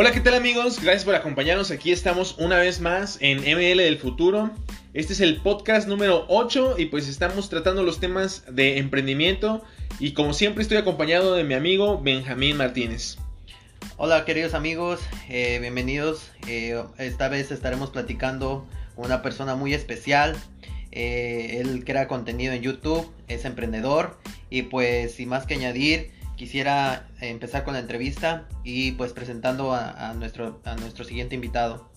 Hola, ¿qué tal amigos? Gracias por acompañarnos. Aquí estamos una vez más en ML del Futuro. Este es el podcast número 8 y pues estamos tratando los temas de emprendimiento y como siempre estoy acompañado de mi amigo Benjamín Martínez. Hola queridos amigos, eh, bienvenidos. Eh, esta vez estaremos platicando con una persona muy especial. Eh, él crea contenido en YouTube, es emprendedor y pues sin más que añadir, quisiera empezar con la entrevista y pues presentando a, nuestro, a nuestro siguiente invitado.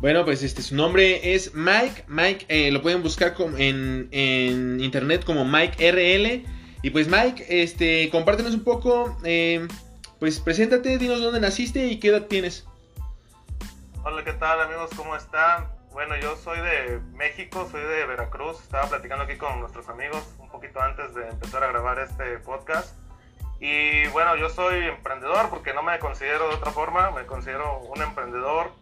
Bueno, pues este, su nombre es Mike. Mike eh, lo pueden buscar en, en, internet como Mike RL. Y pues Mike, este, compártenos un poco, eh, pues preséntate, dinos dónde naciste y qué edad tienes. Hola, ¿qué tal amigos? ¿Cómo están? Bueno, yo soy de México, soy de Veracruz. Estaba platicando aquí con nuestros amigos un poquito antes de empezar a grabar este podcast. Y bueno, yo soy emprendedor porque no me considero de otra forma, me considero un emprendedor,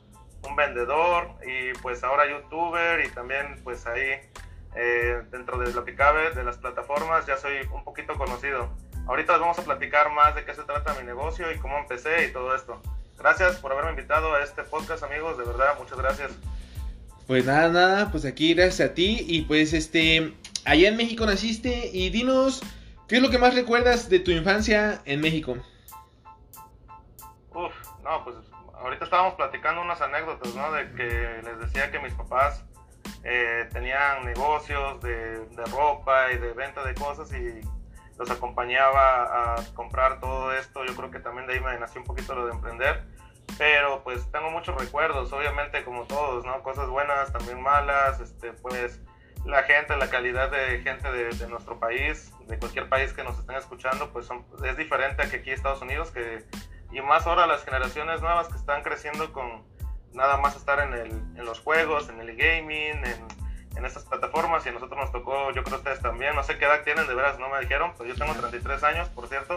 un vendedor y pues ahora youtuber y también pues ahí eh, dentro de lo que cabe de las plataformas ya soy un poquito conocido. Ahorita les vamos a platicar más de qué se trata mi negocio y cómo empecé y todo esto. Gracias por haberme invitado a este podcast amigos, de verdad, muchas gracias. Pues nada, nada, pues aquí gracias a ti y pues este, allá en México naciste y dinos ¿Qué es lo que más recuerdas de tu infancia en México? Uf, no, pues ahorita estábamos platicando unas anécdotas, ¿no? De que les decía que mis papás eh, tenían negocios de, ropa y de venta de cosas y los acompañaba a comprar todo esto. Yo creo que también de ahí me nació un poquito lo de emprender. Pero pues tengo muchos recuerdos, obviamente como todos, ¿no? Cosas buenas, también malas, este, pues la gente, la calidad de gente de, nuestro país, de cualquier país que nos estén escuchando, pues es diferente a que aquí Estados Unidos, que, y más ahora las generaciones nuevas que están creciendo con nada más estar en, el, en los juegos, en el gaming, en, estas plataformas, y a nosotros nos tocó, yo creo que ustedes también, no sé qué edad tienen, de veras no me dijeron, pues yo tengo 33 años, por cierto,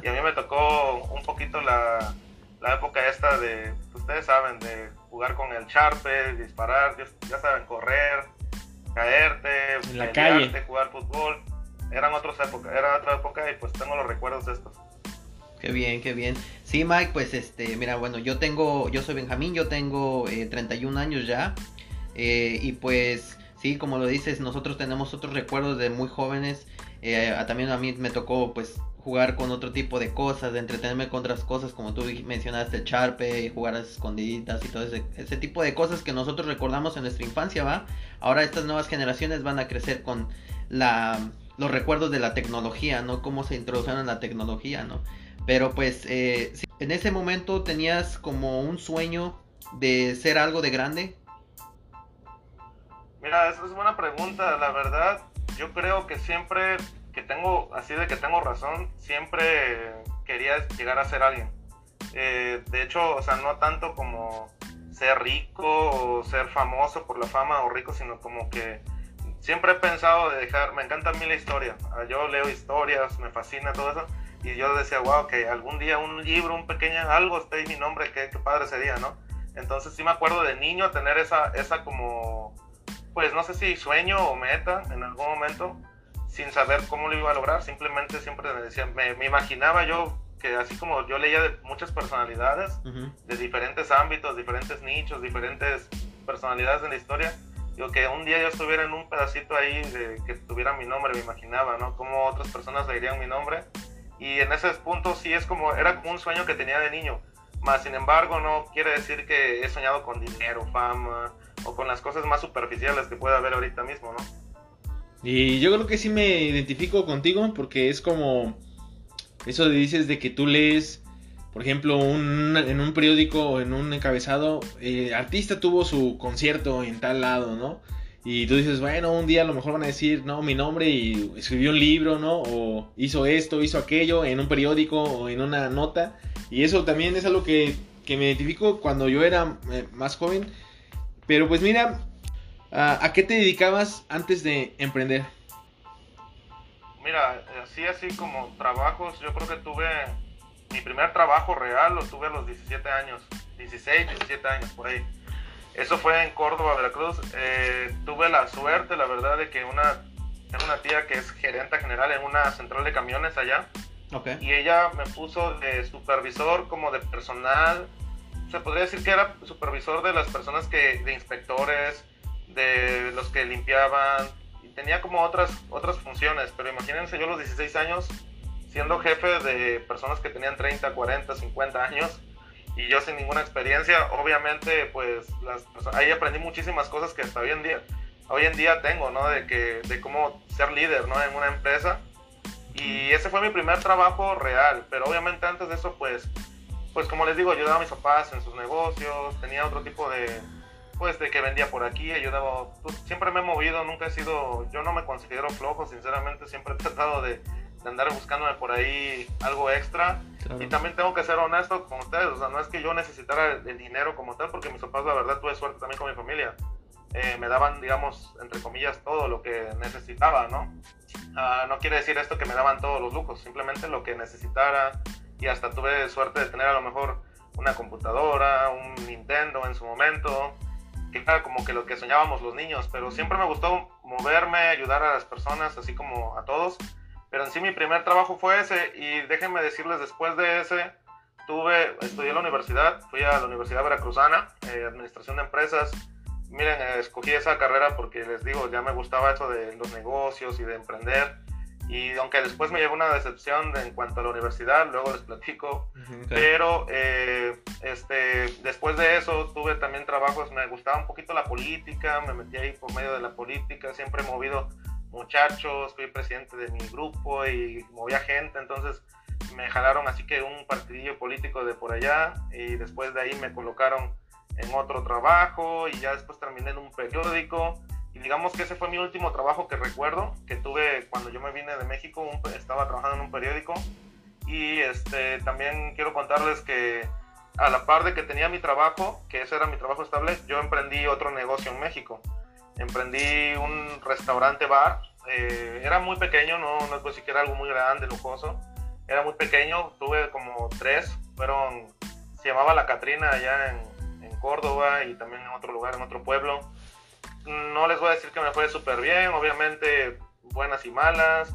y a mí me tocó un poquito la, la época esta de, ustedes saben, de jugar con el charpe, disparar, ya saben, correr, caerte, en la calle. jugar fútbol. Eran otras épocas, era otra época y pues tengo los recuerdos de estos. Qué bien, qué bien. Sí, Mike, pues este, mira, bueno, yo tengo, yo soy Benjamín, yo tengo eh, 31 años ya. Eh, y pues, sí, como lo dices, nosotros tenemos otros recuerdos de muy jóvenes. Eh, también a mí me tocó, pues, jugar con otro tipo de cosas, de entretenerme con otras cosas, como tú mencionaste, charpe, jugar a escondiditas y todo ese, ese, tipo de cosas que nosotros recordamos en nuestra infancia, ¿va? Ahora estas nuevas generaciones van a crecer con la, los recuerdos de la tecnología, ¿no? Cómo se introdujeron la tecnología, ¿no? Pero pues, eh, en ese momento tenías como un sueño de ser algo de grande. Mira, esa es buena pregunta, la verdad. Yo creo que siempre tengo, así de que tengo razón, siempre quería llegar a ser alguien. Eh, de hecho, o sea, no tanto como ser rico o ser famoso por la fama o rico, sino como que siempre he pensado de dejar, me encanta a mí la historia. Ah, yo leo historias, me fascina todo eso. Y yo decía, wow, que algún día un libro, un pequeño, algo esté mi nombre, qué, qué padre sería, ¿no? Entonces sí me acuerdo de niño tener esa, esa como, pues no sé si sueño o meta en algún momento sin saber cómo lo iba a lograr, simplemente siempre me decía, me, imaginaba yo que así como yo leía de muchas personalidades, de diferentes ámbitos, diferentes nichos, diferentes personalidades de la historia, digo que un día yo estuviera en un pedacito ahí de que tuviera mi nombre, me imaginaba, ¿no? Cómo otras personas leerían mi nombre. Y en ese punto sí es como, era como un sueño que tenía de niño. Más sin embargo, no quiere decir que he soñado con dinero, fama o con las cosas más superficiales que pueda haber ahorita mismo, ¿no? Y yo creo que sí me identifico contigo porque es como eso de dices de que tú lees, por ejemplo, en un periódico o en un encabezado, el artista tuvo su concierto en tal lado, ¿no? Y tú dices, bueno, un día a lo mejor van a decir, no, mi nombre y escribió un libro, ¿no? O hizo esto, hizo aquello en un periódico o en una nota. Y eso también es algo que, que me identifico cuando yo era eh, más joven. Pero pues mira, Ah, ¿A qué te dedicabas antes de emprender? Mira, así así como trabajos, yo creo que tuve mi primer trabajo real lo tuve a los 17 años, 16, 17 años por ahí. Eso fue en Córdoba, Veracruz. Eh, tuve la suerte, la verdad, de que una, tengo una tía que es gerente general en una central de camiones allá. Okay. Y ella me puso de supervisor como de personal se podría decir que era supervisor de las personas que, de inspectores, de los que limpiaban, y tenía como otras, otras funciones, pero imagínense yo los 16 años siendo jefe de personas que tenían 30, 40, 50 años, y yo sin ninguna experiencia, obviamente, pues las, ahí aprendí muchísimas cosas que hasta hoy en día, hoy en día tengo, ¿no? De, que, de cómo ser líder, ¿no? En una empresa. Y ese fue mi primer trabajo real, pero obviamente antes de eso, pues, pues como les digo, ayudaba a mis papás en sus negocios, tenía otro tipo de, pues, de que vendía por aquí, ayudaba, pues, siempre me he movido, nunca he sido, yo no me considero flojo, sinceramente, siempre he tratado de, de andar buscándome por ahí algo extra. Y también tengo que ser honesto con ustedes, o sea, no es que yo necesitara el, dinero como tal, porque mis papás, la verdad, tuve suerte también con mi familia. Eh, me daban, digamos, entre comillas, todo lo que necesitaba, ¿no? Ah, no quiere decir esto que me daban todos los lujos, simplemente lo que necesitara. Y hasta tuve suerte de tener a lo mejor una computadora, un Nintendo en su momento, que era como que lo que soñábamos los niños, pero siempre me gustó moverme, ayudar a las personas, así como a todos pero en sí mi primer trabajo fue ese y déjenme decirles, después de ese, tuve, estudié en la universidad, fui a la Universidad Veracruzana, eh, Administración de Empresas. Miren, eh, escogí esa carrera porque les digo, ya me gustaba eso de los negocios y de emprender. Y aunque después me llevó una decepción en cuanto a la universidad, luego les platico. Pero eh, este, después de eso tuve también trabajos, me gustaba un poquito la política, me metí ahí por medio de la política, siempre he movido muchachos, fui presidente de mi grupo y movía gente, entonces me jalaron así que un partidillo político de por allá y después de ahí me colocaron en otro trabajo y ya después terminé en un periódico digamos que ese fue mi último trabajo que recuerdo que tuve cuando yo me vine de México, estaba trabajando en un periódico y este también quiero contarles que a la par de que tenía mi trabajo, que ese era mi trabajo estable, yo emprendí otro negocio en México emprendí un restaurante bar. Eh, era muy pequeño, no, no es siquiera algo muy grande, lujoso. Era muy pequeño, tuve como tres. Fueron, se llamaba La Catrina allá en, en Córdoba y también en otro lugar, en otro pueblo. No les voy a decir que me fue súper bien, obviamente buenas y malas.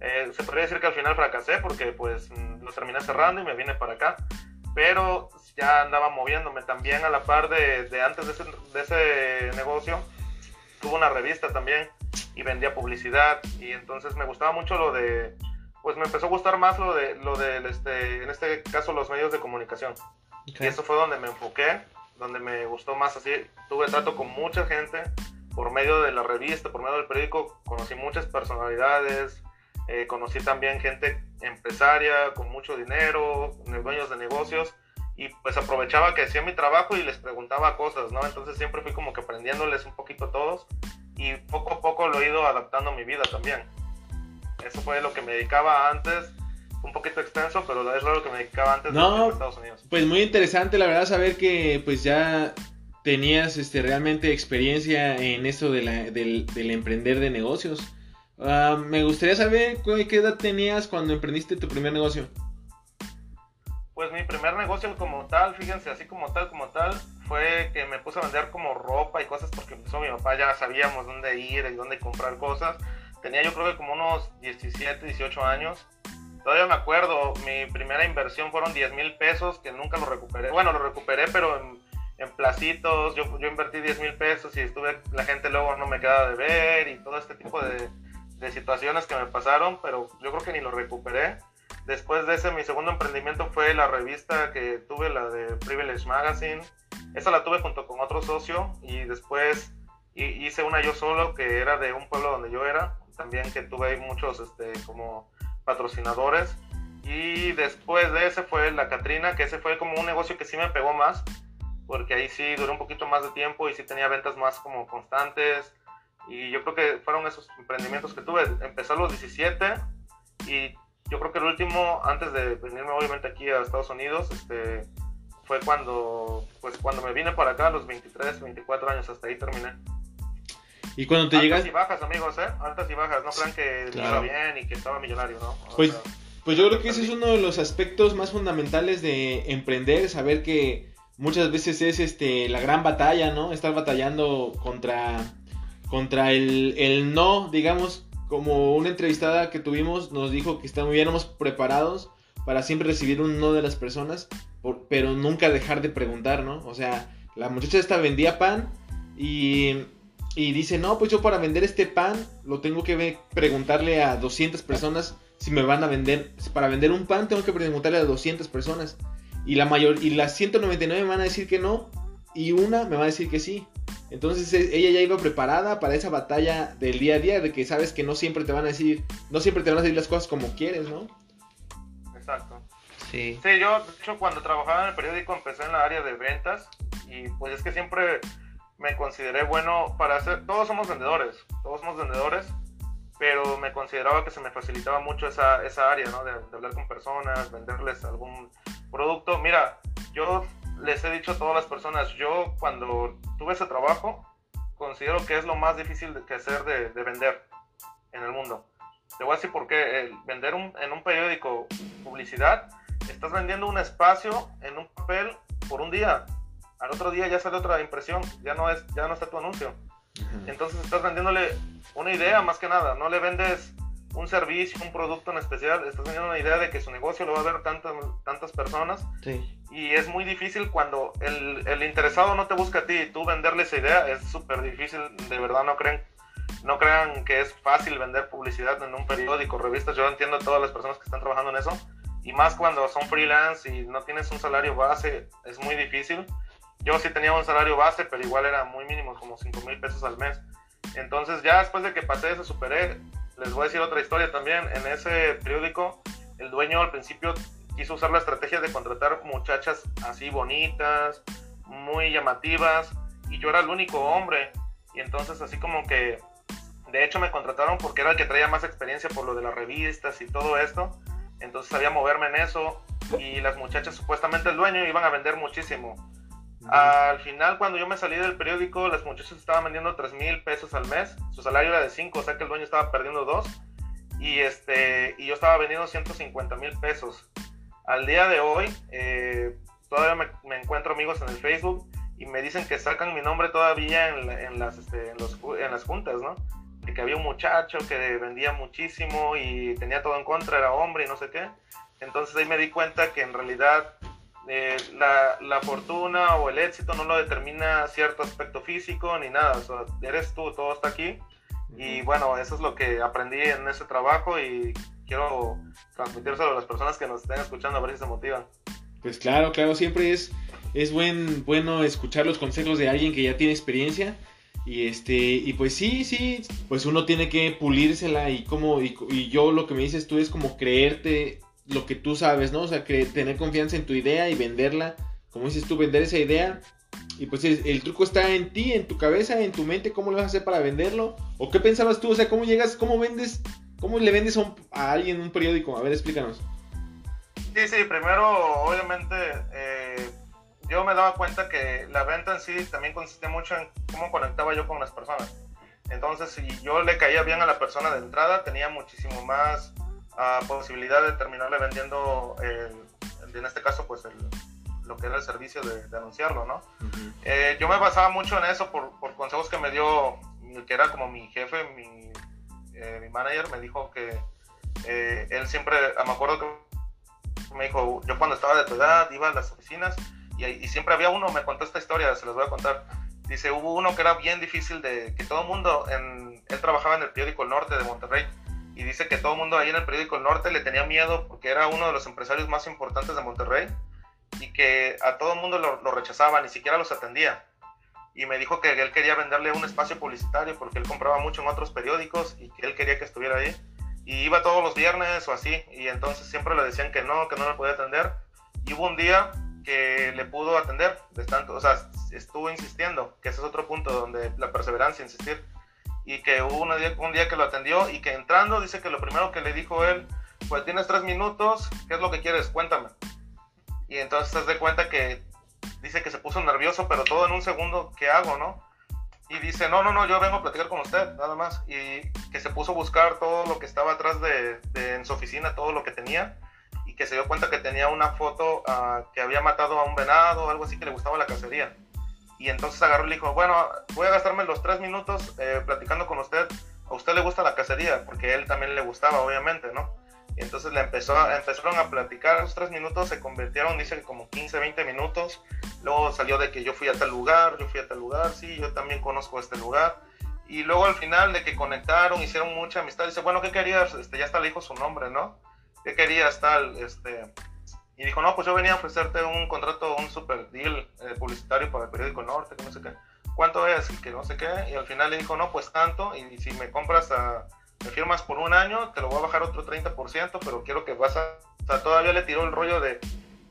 Eh, se podría decir que al final fracasé porque pues lo terminé cerrando y me vine para acá. Pero ya andaba moviéndome también a la par de, de antes de ese, de ese negocio. Tuvo una revista también y vendía publicidad. Y entonces me gustaba mucho lo de pues me empezó a gustar más lo de lo del este en este caso los medios de comunicación. Y eso fue donde me enfoqué donde me gustó más. Así tuve trato con mucha gente por medio de la revista por medio del periódico conocí muchas personalidades eh, conocí también gente empresaria con mucho dinero dueños de negocios y pues aprovechaba que hacía mi trabajo y les preguntaba cosas, ¿no? Entonces siempre fui como que aprendiéndoles un poquito a todos y poco a poco lo he ido adaptando a mi vida también. Eso fue lo que me dedicaba antes, un poquito extenso, pero es lo que me dedicaba antes no, de Estados Unidos. Pues muy interesante, la verdad, saber que pues ya tenías este, realmente experiencia en esto de la, del, del emprender de negocios. Ah, me gustaría saber qué edad tenías cuando emprendiste tu primer negocio pues mi primer negocio como tal, fíjense, así como tal, como tal, fue que me puse a vender como ropa y cosas porque empezó mi papá, ya sabíamos dónde ir y dónde comprar cosas. Tenía yo creo que como unos 17, 18 años. Todavía me acuerdo, mi primera inversión fueron 10 mil pesos que nunca lo recuperé. Bueno, lo recuperé, pero en, en placitos. Yo, yo invertí 10 mil pesos y estuve, la gente luego no me quedaba de ver y todo este tipo de, de situaciones que me pasaron, pero yo creo que ni lo recuperé. Después de ese, mi segundo emprendimiento fue la revista que tuve, la de Privilege Magazine. Esa la tuve junto con otro socio y después hice una yo solo que era de un pueblo donde yo era. También que tuve ahí muchos este, como patrocinadores. Y después de ese fue la Catrina, que ese fue como un negocio que sí me pegó más, porque ahí sí duró un poquito más de tiempo y sí tenía ventas más como constantes. Y yo creo que fueron esos emprendimientos que tuve. Empecé a los 17 y yo creo que el último, antes de venirme obviamente aquí a Estados Unidos, este, fue cuando, pues cuando me vine para acá a los 23, 24 años, hasta ahí terminé. Y cuando te llegas... Altas y bajas, amigos, ¿eh? Altas y bajas, no crean que iba bien y que estaba millonario, ¿no? pues, pues yo creo que ese es uno de los aspectos más fundamentales de emprender, saber que muchas veces es este la gran batalla, ¿no? Estar batallando contra, contra el, el no, digamos, como una entrevistada que tuvimos nos dijo que estuviéramos preparados para siempre recibir un no de las personas, pero nunca dejar de preguntar, ¿no? O sea, la muchacha esta vendía pan y, y dice, no, pues yo para vender este pan lo tengo que preguntarle a 200 personas si me van a vender, para vender un pan tengo que preguntarle a 200 personas. Y la mayor, y las 199 me van a decir que no, y una me va a decir que sí. Entonces e, ella ya iba preparada para esa batalla del día a día, de que sabes que no siempre te van a decir, no siempre te van a decir las cosas como quieres, ¿no? Exacto. Sí. Sí, yo, de hecho, cuando trabajaba en el periódico empecé en la área de ventas y pues es que siempre me consideré bueno para hacer, todos somos vendedores, todos somos vendedores, pero me consideraba que se me facilitaba mucho esa, esa área, ¿no? De, de hablar con personas, venderles algún producto. Mira, yo les he dicho a todas las personas, yo cuando tuve ese trabajo, considero que es lo más difícil de, que hacer de, vender en el mundo. Te voy a decir por qué. vender en un periódico publicidad, estás vendiendo un espacio en un papel por un día. Al otro día ya sale otra impresión, ya no, es, ya no está tu anuncio. Entonces estás vendiéndole una idea más que nada, no le vendes un servicio, un producto en especial, estás teniendo una idea de que su negocio lo va a ver tantas, tantas personas. Y es muy difícil cuando el, el, interesado no te busca a ti y tú venderle esa idea, es súper difícil, de verdad no creen, no crean que es fácil vender publicidad en un periódico, revistas, yo entiendo a todas las personas que están trabajando en eso, y más cuando son freelance y no tienes un salario base, es muy difícil. Yo sí tenía un salario base, pero igual era muy mínimo, como 5 mil pesos al mes. Entonces ya después de que pasé eso, superé les voy a decir otra historia también. En ese periódico, el dueño al principio quiso usar la estrategia de contratar muchachas así bonitas, muy llamativas, y yo era el único hombre. Y entonces así como que, de hecho me contrataron porque era el que traía más experiencia por lo de las revistas y todo esto. Entonces sabía moverme en eso. Y las muchachas, supuestamente el dueño, iban a vender muchísimo. Al final, cuando yo me salí del periódico, las muchachas estaban vendiendo 3 mil pesos al mes. Su salario era de 5, o sea que el dueño estaba perdiendo 2. Y, este, y yo estaba vendiendo 150 mil pesos. Al día de hoy, eh, todavía me, encuentro amigos en el Facebook y me dicen que sacan mi nombre todavía en, las, este, en, las juntas, ¿no? De que había un muchacho que vendía muchísimo y tenía todo en contra, era hombre y no sé qué. Entonces ahí me di cuenta que en realidad eh, la, la, fortuna o el éxito no lo determina cierto aspecto físico ni nada, eres tú, todo está aquí. Y bueno, eso es lo que aprendí en ese trabajo y quiero transmitírselo a las personas que nos estén escuchando a ver si se motivan. Pues claro, claro, siempre es, es buen, bueno escuchar los consejos de alguien que ya tiene experiencia. Y este, y pues sí, sí, pues uno tiene que pulírsela y como, y, y yo lo que me dices tú es como creerte lo que tú sabes, ¿no? O sea, que tener confianza en tu idea y venderla, como dices tú, vender esa idea. Y pues el, truco está en ti, en tu cabeza, en tu mente, cómo lo vas a hacer para venderlo. ¿O qué pensabas tú? O sea, ¿cómo llegas, cómo vendes, cómo le vendes a, alguien un periódico? A ver, explícanos. Sí, sí, primero, obviamente, eh, yo me daba cuenta que la venta en sí también consistía mucho en cómo conectaba yo con las personas. Entonces, si yo le caía bien a la persona de entrada, tenía muchísimo más posibilidad de terminarle vendiendo, en este caso, pues el, lo que era el servicio de, anunciarlo, ¿no? Eh, yo me basaba mucho en eso por, por, consejos que me dio, que era como mi jefe, mi, eh, mi manager, me dijo que eh, él siempre, me acuerdo que me dijo, yo cuando estaba de tu edad iba a las oficinas y, y siempre había uno, me contó esta historia, se los voy a contar. Dice, hubo uno que era bien difícil de que todo el mundo, en, él trabajaba en el periódico El Norte de Monterrey, y dice que todo el mundo ahí en el periódico Norte le tenía miedo porque era uno de los empresarios más importantes de Monterrey y que a todo el mundo lo, rechazaba, ni siquiera los atendía. Y me dijo que él quería venderle un espacio publicitario porque él compraba mucho en otros periódicos y que él quería que estuviera ahí. Y iba todos los viernes o así, y entonces siempre le decían que no, que no le podía atender. Y hubo un día que le pudo atender, de tanto, o sea, estuvo insistiendo, que ese es otro punto donde la perseverancia, insistir y que hubo un día, un día que lo atendió y que entrando dice que lo primero que le dijo él pues tienes tres minutos, ¿qué es lo que quieres? Cuéntame. Y entonces te das cuenta que dice que se puso nervioso, pero todo en un segundo, ¿qué hago, no? Y dice, no, no, no, yo vengo a platicar con usted, nada más. Y que se puso a buscar todo lo que estaba atrás de, en su oficina, todo lo que tenía. Y que se dio cuenta que tenía una foto uh, que había matado a un venado, algo así que le gustaba la cacería. Y entonces agarró y le dijo, bueno, voy a gastarme los tres minutos eh, platicando con usted. A usted le gusta la cacería, porque a él también le gustaba, obviamente, ¿no? Y entonces le empezó empezaron a platicar, esos tres minutos se convirtieron, dice que como 15, 20 minutos. Luego salió de que yo fui a tal lugar, yo fui a tal lugar, sí, yo también conozco este lugar. Y luego al final de que conectaron, hicieron mucha amistad, dice, bueno, ¿qué querías? Este, ya hasta le dijo su nombre, ¿no? ¿Qué querías tal? Este, y dijo, no, pues yo venía a ofrecerte un contrato, un super deal eh, publicitario para el periódico Norte, que no sé qué. ¿Cuánto es? Y que no sé qué. Y al final le dijo, no, pues tanto. Y, si me compras, a, me firmas por un año, te lo voy a bajar otro 30%, pero quiero que vas a... O sea, todavía le tiró el rollo de,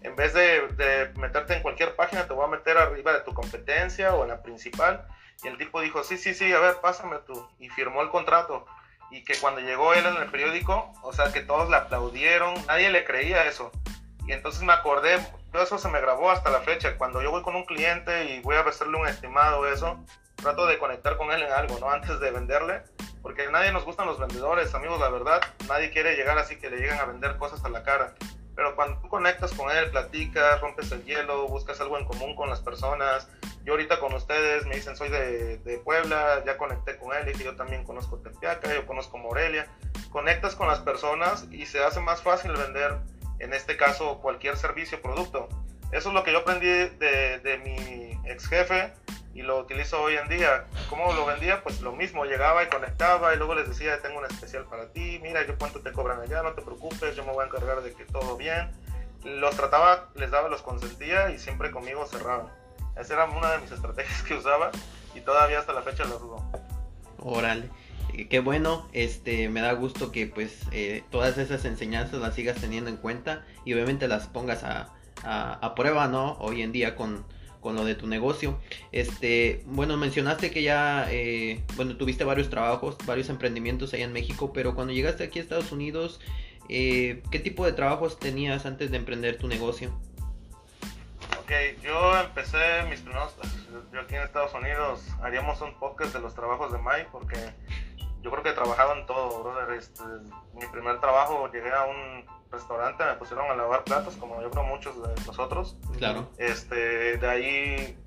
en vez de, de meterte en cualquier página, te voy a meter arriba de tu competencia o en la principal. Y el tipo dijo, sí, sí, sí, a ver, pásame tú. Y firmó el contrato. Y que cuando llegó él en el periódico, o sea, que todos le aplaudieron, nadie le creía eso. Y entonces me acordé, eso se me grabó hasta la fecha. Cuando yo voy con un cliente y voy a hacerle un estimado, eso, trato de conectar con él en algo, ¿no? Antes de venderle, porque a nadie nos gustan los vendedores, amigos, la verdad. Nadie quiere llegar así que le lleguen a vender cosas a la cara. Pero cuando tú conectas con él, platicas, rompes el hielo, buscas algo en común con las personas. Yo ahorita con ustedes me dicen soy de, de Puebla, ya conecté con él y yo también conozco Tepiaca, yo conozco Morelia. Conectas con las personas y se hace más fácil vender en este caso cualquier servicio o producto. Eso es lo que yo aprendí de, de, mi ex jefe y lo utilizo hoy en día. ¿Cómo lo vendía? Pues lo mismo, llegaba y conectaba y luego les decía, tengo un especial para ti, mira, yo cuánto te cobran allá, no te preocupes, yo me voy a encargar de que todo bien. Los trataba, les daba, los consentía y siempre conmigo cerraban. Esa era una de mis estrategias que usaba y todavía hasta la fecha lo dudo. Órale qué bueno, este, me da gusto que pues eh, todas esas enseñanzas las sigas teniendo en cuenta y obviamente las pongas a, a, prueba, ¿no? Hoy en día con, con, lo de tu negocio. Este, bueno, mencionaste que ya, eh, bueno, tuviste varios trabajos, varios emprendimientos ahí en México, pero cuando llegaste aquí a Estados Unidos, eh, ¿qué tipo de trabajos tenías antes de emprender tu negocio? Ok, yo empecé mis primeros, yo aquí en Estados Unidos haríamos un podcast de los trabajos de Mike porque yo creo que trabajaba en todo, brother. Este, mi primer trabajo llegué a un restaurante, me pusieron a lavar platos, como yo creo muchos de nosotros. Claro. Este, de ahí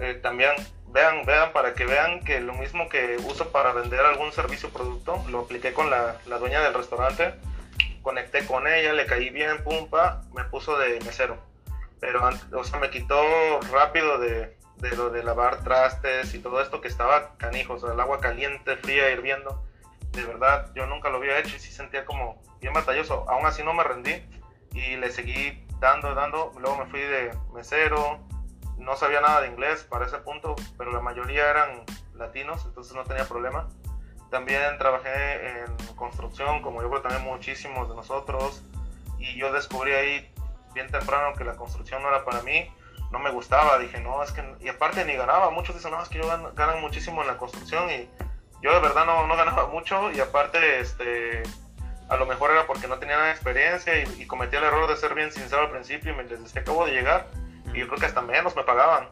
eh, también vean, vean para que vean que lo mismo que uso para vender algún servicio o producto, lo apliqué con la, la dueña del restaurante, conecté con ella, le caí bien, pumpa, me puso de mesero. Pero, o sea, me quitó rápido de, de lo de lavar trastes y todo esto que estaba canijo, o sea, el agua caliente, fría, hirviendo. De verdad, yo nunca lo había hecho y sí sentía como bien batalloso. Aún así no me rendí y le seguí dando, dando. Luego me fui de mesero, no sabía nada de inglés para ese punto, pero la mayoría eran latinos, entonces no tenía problema. También trabajé en construcción, como yo creo también muchísimos de nosotros, y yo descubrí ahí bien temprano que la construcción no era para mí no me gustaba, dije, no, es que, y aparte ni ganaba, muchos dicen, no, es que yo ganan, muchísimo en la construcción y yo de verdad no, no, ganaba mucho y aparte, este, a lo mejor era porque no tenía nada de experiencia y, cometí el error de ser bien sincero al principio y me les decía, acabo de llegar y yo creo que hasta menos me pagaban.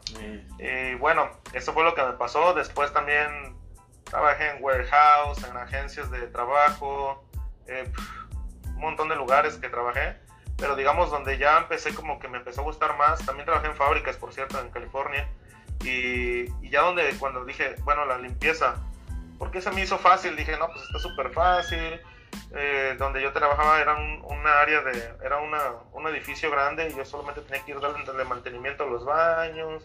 Y bueno, eso fue lo que me pasó, después también trabajé en warehouse, en agencias de trabajo, eh, un montón de lugares que trabajé pero digamos donde ya empecé como que me empezó a gustar más, también trabajé en fábricas, por cierto, en California, y, ya donde cuando dije, bueno, la limpieza, porque se me hizo fácil, dije, no, pues está súper fácil, eh, donde yo trabajaba era un, una área de, era una, un edificio grande y yo solamente tenía que ir dándole mantenimiento a los baños,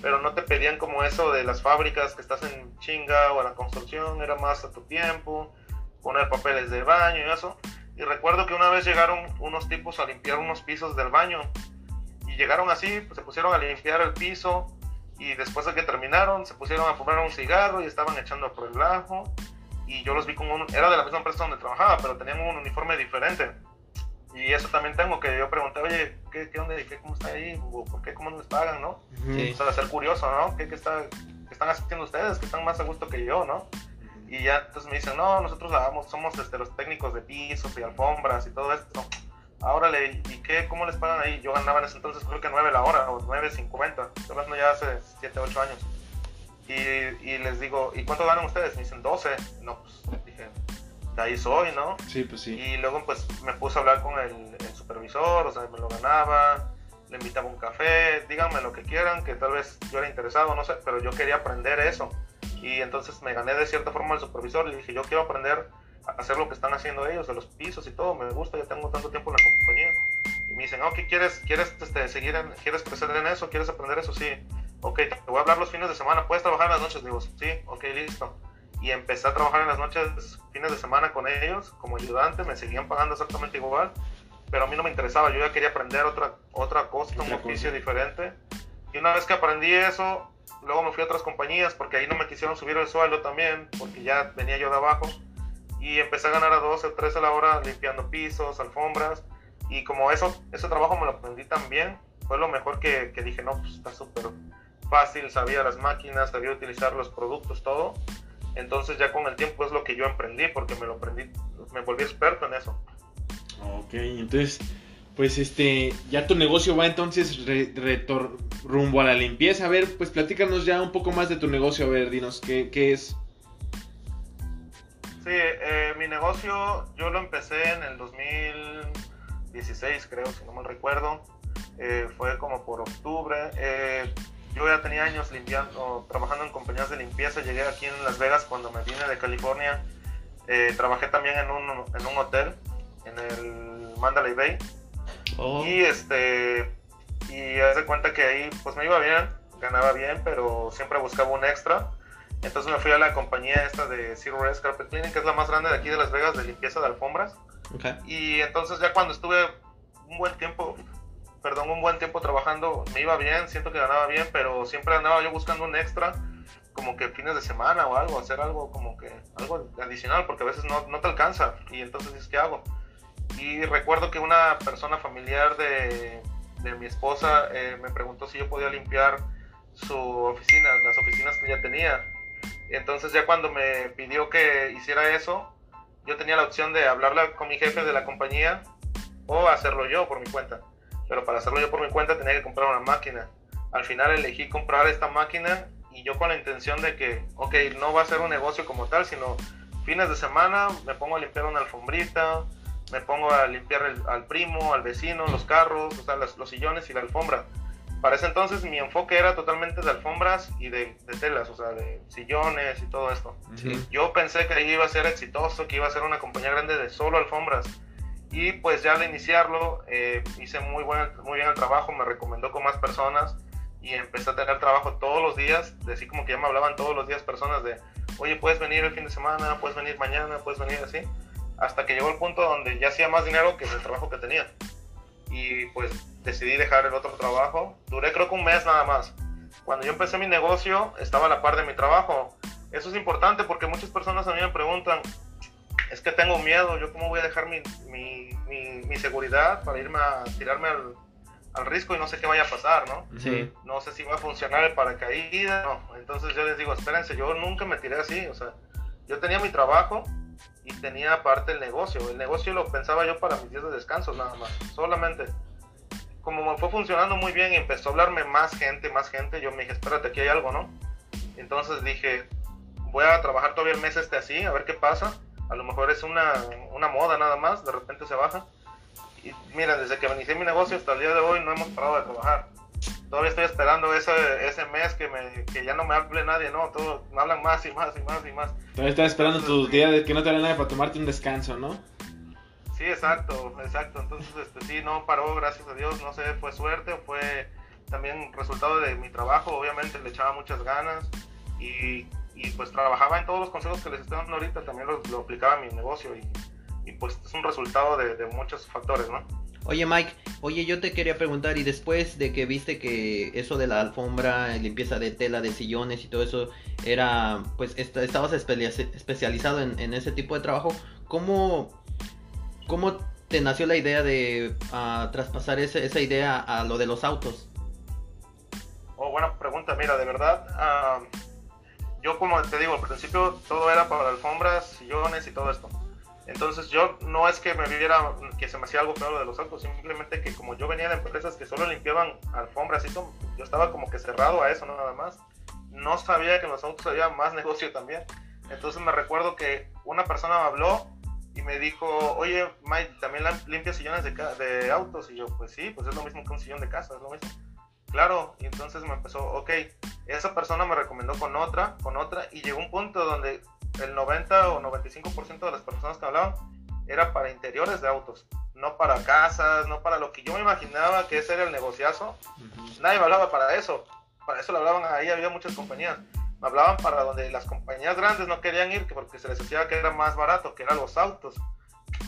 pero no te pedían como eso de las fábricas que estás en chinga o a la construcción, era más a tu tiempo, poner papeles de baño y eso. Y recuerdo que una vez llegaron unos tipos a limpiar unos pisos del baño. Y llegaron así, pues se pusieron a limpiar el piso. Y después de que terminaron, se pusieron a fumar un cigarro y estaban echando por el ajo. Y yo los vi con un. Era de la misma empresa donde trabajaba, pero tenían un uniforme diferente. Y eso también tengo que yo pregunté, oye, ¿qué, qué onda? ¿Qué, ¿Cómo está ahí? ¿Por qué? ¿Cómo les pagan? ¿No? O sea, ser curioso, ¿no? ¿Qué, qué, está, ¿Qué están haciendo ustedes? Que están más a gusto que yo, ¿no? Y ya entonces me dicen, no, nosotros lavamos, somos este, los técnicos de pisos y alfombras y todo esto. Ahora le, ¿y qué? ¿Cómo les pagan ahí? Yo ganaba en ese entonces creo que 9 la hora o 9.50. Estoy hablando ya hace 7, 8 años. Y, y, les digo, ¿y cuánto ganan ustedes? Me dicen 12. No, pues dije, de ahí soy, ¿no? Sí, pues sí. Y luego pues me puse a hablar con el, el supervisor, o sea, me lo ganaba, le invitaba un café, díganme lo que quieran, que tal vez yo era interesado, no sé, pero yo quería aprender eso y entonces me gané de cierta forma al supervisor, le dije, yo quiero aprender hacer lo que están haciendo ellos, de los pisos y todo, me gusta, ya tengo tanto tiempo en la compañía. Y me dicen, oh, ¿qué quieres? ¿Quieres este, seguir en, quieres crecer en eso? ¿Quieres aprender eso? Sí. Ok, te voy a hablar los fines de semana, ¿puedes trabajar en las noches? Digo, sí, ok, listo. Y empecé a trabajar en las noches, fines de semana con ellos, como ayudante, me seguían pagando exactamente igual, pero a mí no me interesaba, yo ya quería aprender otra, otra cosa, un oficio diferente. Y una vez que aprendí eso, luego me fui a otras compañías porque ahí no me quisieron subir el sueldo también, porque ya venía yo de abajo y empecé a ganar a 12 o 13 a la hora limpiando pisos, alfombras y como eso, ese trabajo me lo aprendí también, fue lo mejor que, que dije, no, pues está súper fácil, sabía las máquinas, sabía utilizar los productos, todo. Entonces ya con el tiempo es lo que yo aprendí porque me lo aprendí, me volví experto en eso. Ok, entonces, pues este, ya tu negocio va entonces re, rumbo a la limpieza. A ver, pues platícanos ya un poco más de tu negocio, a ver, dinos, ¿qué, qué es? Sí, eh, mi negocio yo lo empecé en el 2016, creo, si no mal recuerdo. Eh, fue como por octubre. Eh, yo ya tenía años limpiando, trabajando en compañías de limpieza. Llegué aquí en Las Vegas cuando me vine de California. trabajé también en un, en un hotel, en el Mandalay Bay. Oh. Y este y haz de cuenta que ahí pues me iba bien, ganaba bien, pero siempre buscaba un extra. Entonces me fui a la compañía esta de Zero Rest Carpet Cleaning, que es la más grande de aquí de Las Vegas de limpieza de alfombras. Y entonces ya cuando estuve un buen tiempo, perdón, un buen tiempo trabajando, me iba bien, siento que ganaba bien, pero siempre andaba yo buscando un extra, como que fines de semana o algo, hacer algo como que, algo adicional, porque a veces no, no te alcanza. Y entonces dices, ¿qué hago? Y recuerdo que una persona familiar de, de mi esposa eh, me preguntó si yo podía limpiar su oficina, las oficinas que ella tenía entonces ya cuando me pidió que hiciera eso, yo tenía la opción de hablarla con mi jefe de la compañía o hacerlo yo por mi cuenta. Pero para hacerlo yo por mi cuenta tenía que comprar una máquina. Al final elegí comprar esta máquina y yo con la intención de que, ok, no va a ser un negocio como tal, sino fines de semana me pongo a limpiar una alfombrita, me pongo a limpiar al primo, al vecino, los carros, o sea, los sillones y la alfombra para ese entonces mi enfoque era totalmente de alfombras y de, telas, o sea, de sillones y todo esto. Yo pensé que iba a ser exitoso, que iba a ser una compañía grande de solo alfombras. Y pues ya al iniciarlo eh, hice muy, buen, muy bien el trabajo, me recomendó con más personas y empecé a tener trabajo todos los días, de así como que ya me hablaban todos los días personas de, oye, puedes venir el fin de semana, puedes venir mañana, puedes venir así, hasta que llegó el punto donde ya hacía más dinero que el trabajo que tenía y pues decidí dejar el otro trabajo. Duré creo que un mes nada más. Cuando yo empecé mi negocio estaba a la par de mi trabajo. Eso es importante porque muchas personas a mí me preguntan, es que tengo miedo, yo cómo voy a dejar mi, mi, mi, seguridad para irme a tirarme al, al, riesgo y no sé qué vaya a pasar, ¿no? Sí. No sé si va a funcionar el paracaídas, no. Entonces yo les digo, espérense, yo nunca me tiré así, o sea, yo tenía mi trabajo, y tenía aparte el negocio. El negocio lo pensaba yo para mis días de descanso nada más, solamente. Como me fue funcionando muy bien y empezó a hablarme más gente, más gente, yo me dije, espérate, aquí hay algo, ¿no? Entonces dije, voy a trabajar todavía el mes este así, a ver qué pasa. A lo mejor es una, una moda nada más, de repente se baja. Y mira, desde que inicié mi negocio hasta el día de hoy no hemos parado de trabajar todavía estoy esperando ese, ese mes que, me, que ya no me hable nadie, ¿no? Todo, me hablan más y más y más y más. Todavía estás esperando tus días de que no te hable nadie para tomarte un descanso, ¿no? Sí, exacto, exacto. Entonces, este, sí, no paró, gracias a Dios, no sé, fue suerte fue también resultado de mi trabajo, obviamente le echaba muchas ganas y, y pues trabajaba en todos los consejos que les estoy dando ahorita, también lo, lo aplicaba en mi negocio y, y, pues es un resultado de, de muchos factores, ¿no? Oye Mike, oye yo te quería preguntar y después de que viste que eso de la alfombra, limpieza de tela, de sillones y todo eso era, pues estabas especializado en, ese tipo de trabajo, ¿cómo, cómo te nació la idea de uh, traspasar esa idea a lo de los autos? Oh, buena pregunta, mira, de verdad, yo como te digo, al principio todo era para alfombras, sillones y todo esto entonces yo no es que me viera que se me hacía algo feo de los autos, simplemente que como yo venía de empresas que solo limpiaban alfombras y todo, yo estaba como que cerrado a eso nada más. No sabía que en los autos había más negocio también. Entonces me recuerdo que una persona me habló y me dijo, oye Mike, ¿también limpias sillones de, de autos? Y yo, pues sí, pues es lo mismo que un sillón de casa, es lo mismo. Claro, y entonces me empezó, ok, esa persona me recomendó con otra, con otra, y llegó un punto donde el 90 o 95% de las personas que hablaban era para interiores de autos, no para casas, no para lo que yo me imaginaba que ese era el negociazo. Nadie me hablaba para eso, para eso lo hablaban ahí, había muchas compañías. Me hablaban para donde las compañías grandes no querían ir porque se les decía que era más barato, que eran los autos.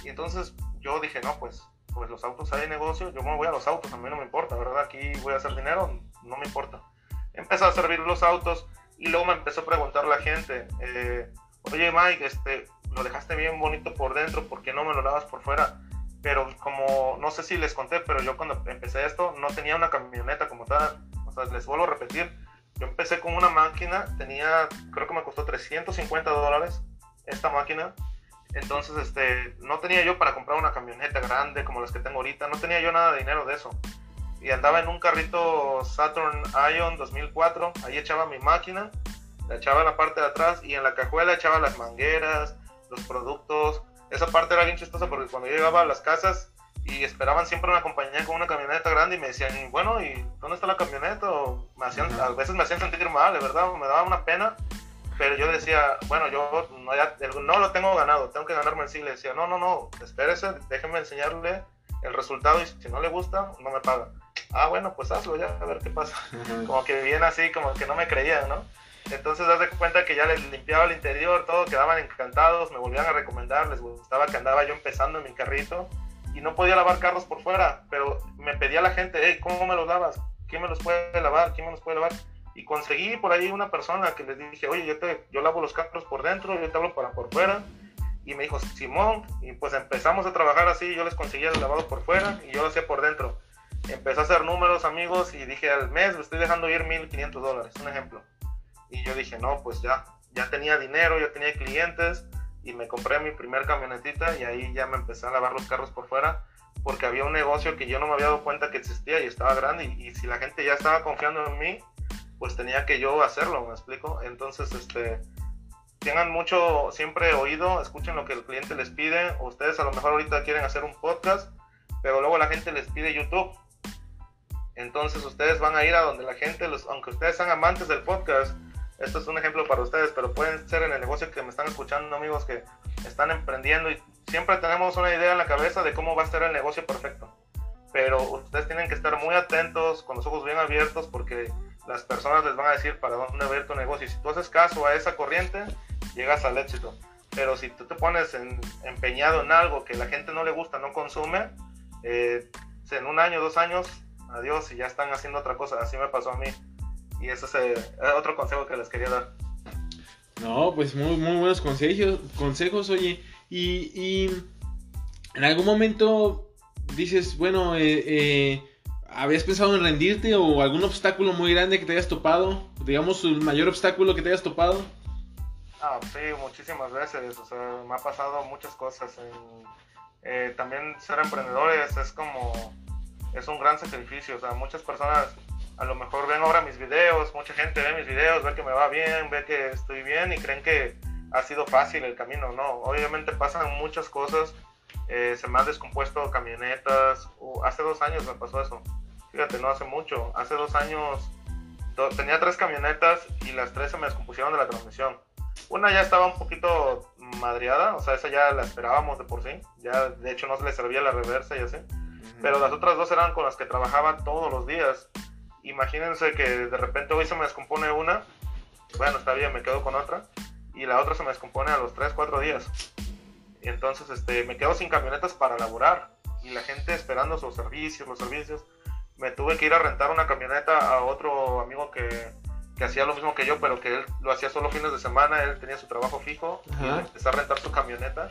Y entonces yo dije, no, pues, pues los autos hay negocio, yo me voy a los autos, a mí no me importa, ¿verdad? Aquí voy a hacer dinero, no me importa. Empecé a servir los autos y luego me empezó a preguntar la gente, eh, oye Mike, este, lo dejaste bien bonito por dentro, ¿por qué no me lo lavas por fuera? Pero como, no sé si les conté, pero yo cuando empecé esto no tenía una camioneta como tal, o sea, les vuelvo a repetir, yo empecé con una máquina, tenía, creo que me costó 350 dólares esta máquina, entonces este, no tenía yo para comprar una camioneta grande como las que tengo ahorita, no tenía yo nada de dinero de eso. Y andaba en un carrito Saturn Ion 2004, ahí echaba mi máquina, la echaba en la parte de atrás y en la cajuela echaba las mangueras, los productos. Esa parte era bien chistosa porque cuando yo llegaba a las casas y esperaban siempre una compañía con una camioneta grande y me decían, bueno, ¿y dónde está la camioneta? O me hacían, a veces me hacían sentir mal, de verdad, me daba una pena. Pero yo decía, bueno, yo no, ya, no lo tengo ganado, tengo que ganarme el sí. Le decía, no, no, no, espérese, déjeme enseñarle el resultado y si no le gusta, no me paga. Ah, bueno, pues hazlo ya, a ver qué pasa. Como que bien así, como que no me creían, ¿no? Entonces, das de cuenta que ya les limpiaba el interior, todo, quedaban encantados, me volvían a recomendar, les gustaba que andaba yo empezando en mi carrito y no podía lavar carros por fuera, pero me pedía la gente, hey, ¿cómo me los lavas? ¿Quién me los puede lavar? ¿Quién me los puede lavar? Y conseguí por ahí una persona que les dije, oye, yo, te, yo lavo los carros por dentro, yo te hablo para por fuera. Y me dijo, Simón, y pues empezamos a trabajar así, yo les conseguía el lavado por fuera y yo lo hacía por dentro. Empecé a hacer números, amigos, y dije, al mes le estoy dejando ir 1.500 dólares, un ejemplo. Y yo dije, no, pues ya, ya tenía dinero, ya tenía clientes y me compré mi primer camionetita y ahí ya me empecé a lavar los carros por fuera porque había un negocio que yo no me había dado cuenta que existía y estaba grande y, si la gente ya estaba confiando en mí, pues tenía que yo hacerlo, ¿me explico? Entonces, este, tengan mucho siempre oído, escuchen lo que el cliente les pide. Ustedes a lo mejor ahorita quieren hacer un podcast, pero luego la gente les pide YouTube. Entonces ustedes van a ir a donde la gente, los, aunque ustedes sean amantes del podcast, esto es un ejemplo para ustedes, pero pueden ser en el negocio que me están escuchando, amigos que están emprendiendo y siempre tenemos una idea en la cabeza de cómo va a ser el negocio perfecto. Pero ustedes tienen que estar muy atentos, con los ojos bien abiertos, porque las personas les van a decir para dónde va a ir tu negocio. Y si tú haces caso a esa corriente, llegas al éxito. Pero si tú te pones empeñado en algo que la gente no le gusta, no consume, eh, en un año, dos años, adiós y ya están haciendo otra cosa. Así me pasó a mí. Y eso es eh, otro consejo que les quería dar. No, pues muy, muy buenos consejos, consejos oye. Y, y en algún momento dices, bueno, eh, eh, ¿habías pensado en rendirte o algún obstáculo muy grande que te hayas topado? Digamos, el mayor obstáculo que te hayas topado. Ah, sí, muchísimas veces. O sea, me ha pasado muchas cosas. también ser emprendedores es como, es un gran sacrificio. O sea, muchas personas a lo mejor ven ahora mis videos, mucha gente ve mis videos, ve que me va bien, ve que estoy bien y creen que ha sido fácil el camino. No, obviamente pasan muchas cosas. Eh, se me han descompuesto camionetas. hace dos años me pasó eso. Fíjate, no hace mucho. Hace dos años tenía tres camionetas y las tres se me descompusieron de la transmisión. Una ya estaba un poquito madreada, o sea, esa ya la esperábamos de por sí. Ya, de hecho, no se le servía la reversa y así. Pero las otras dos eran con las que trabajaba todos los días imagínense que de repente hoy se me descompone una, bueno, está bien, me quedo con otra, y la otra se me descompone a los 3, 4 días. Entonces este, me quedo sin camionetas para laborar, y la gente esperando sus servicios, los servicios. Me tuve que ir a rentar una camioneta a otro amigo que, que hacía lo mismo que yo, pero que él lo hacía solo fines de semana, él tenía su trabajo fijo, y empecé a rentar su camioneta.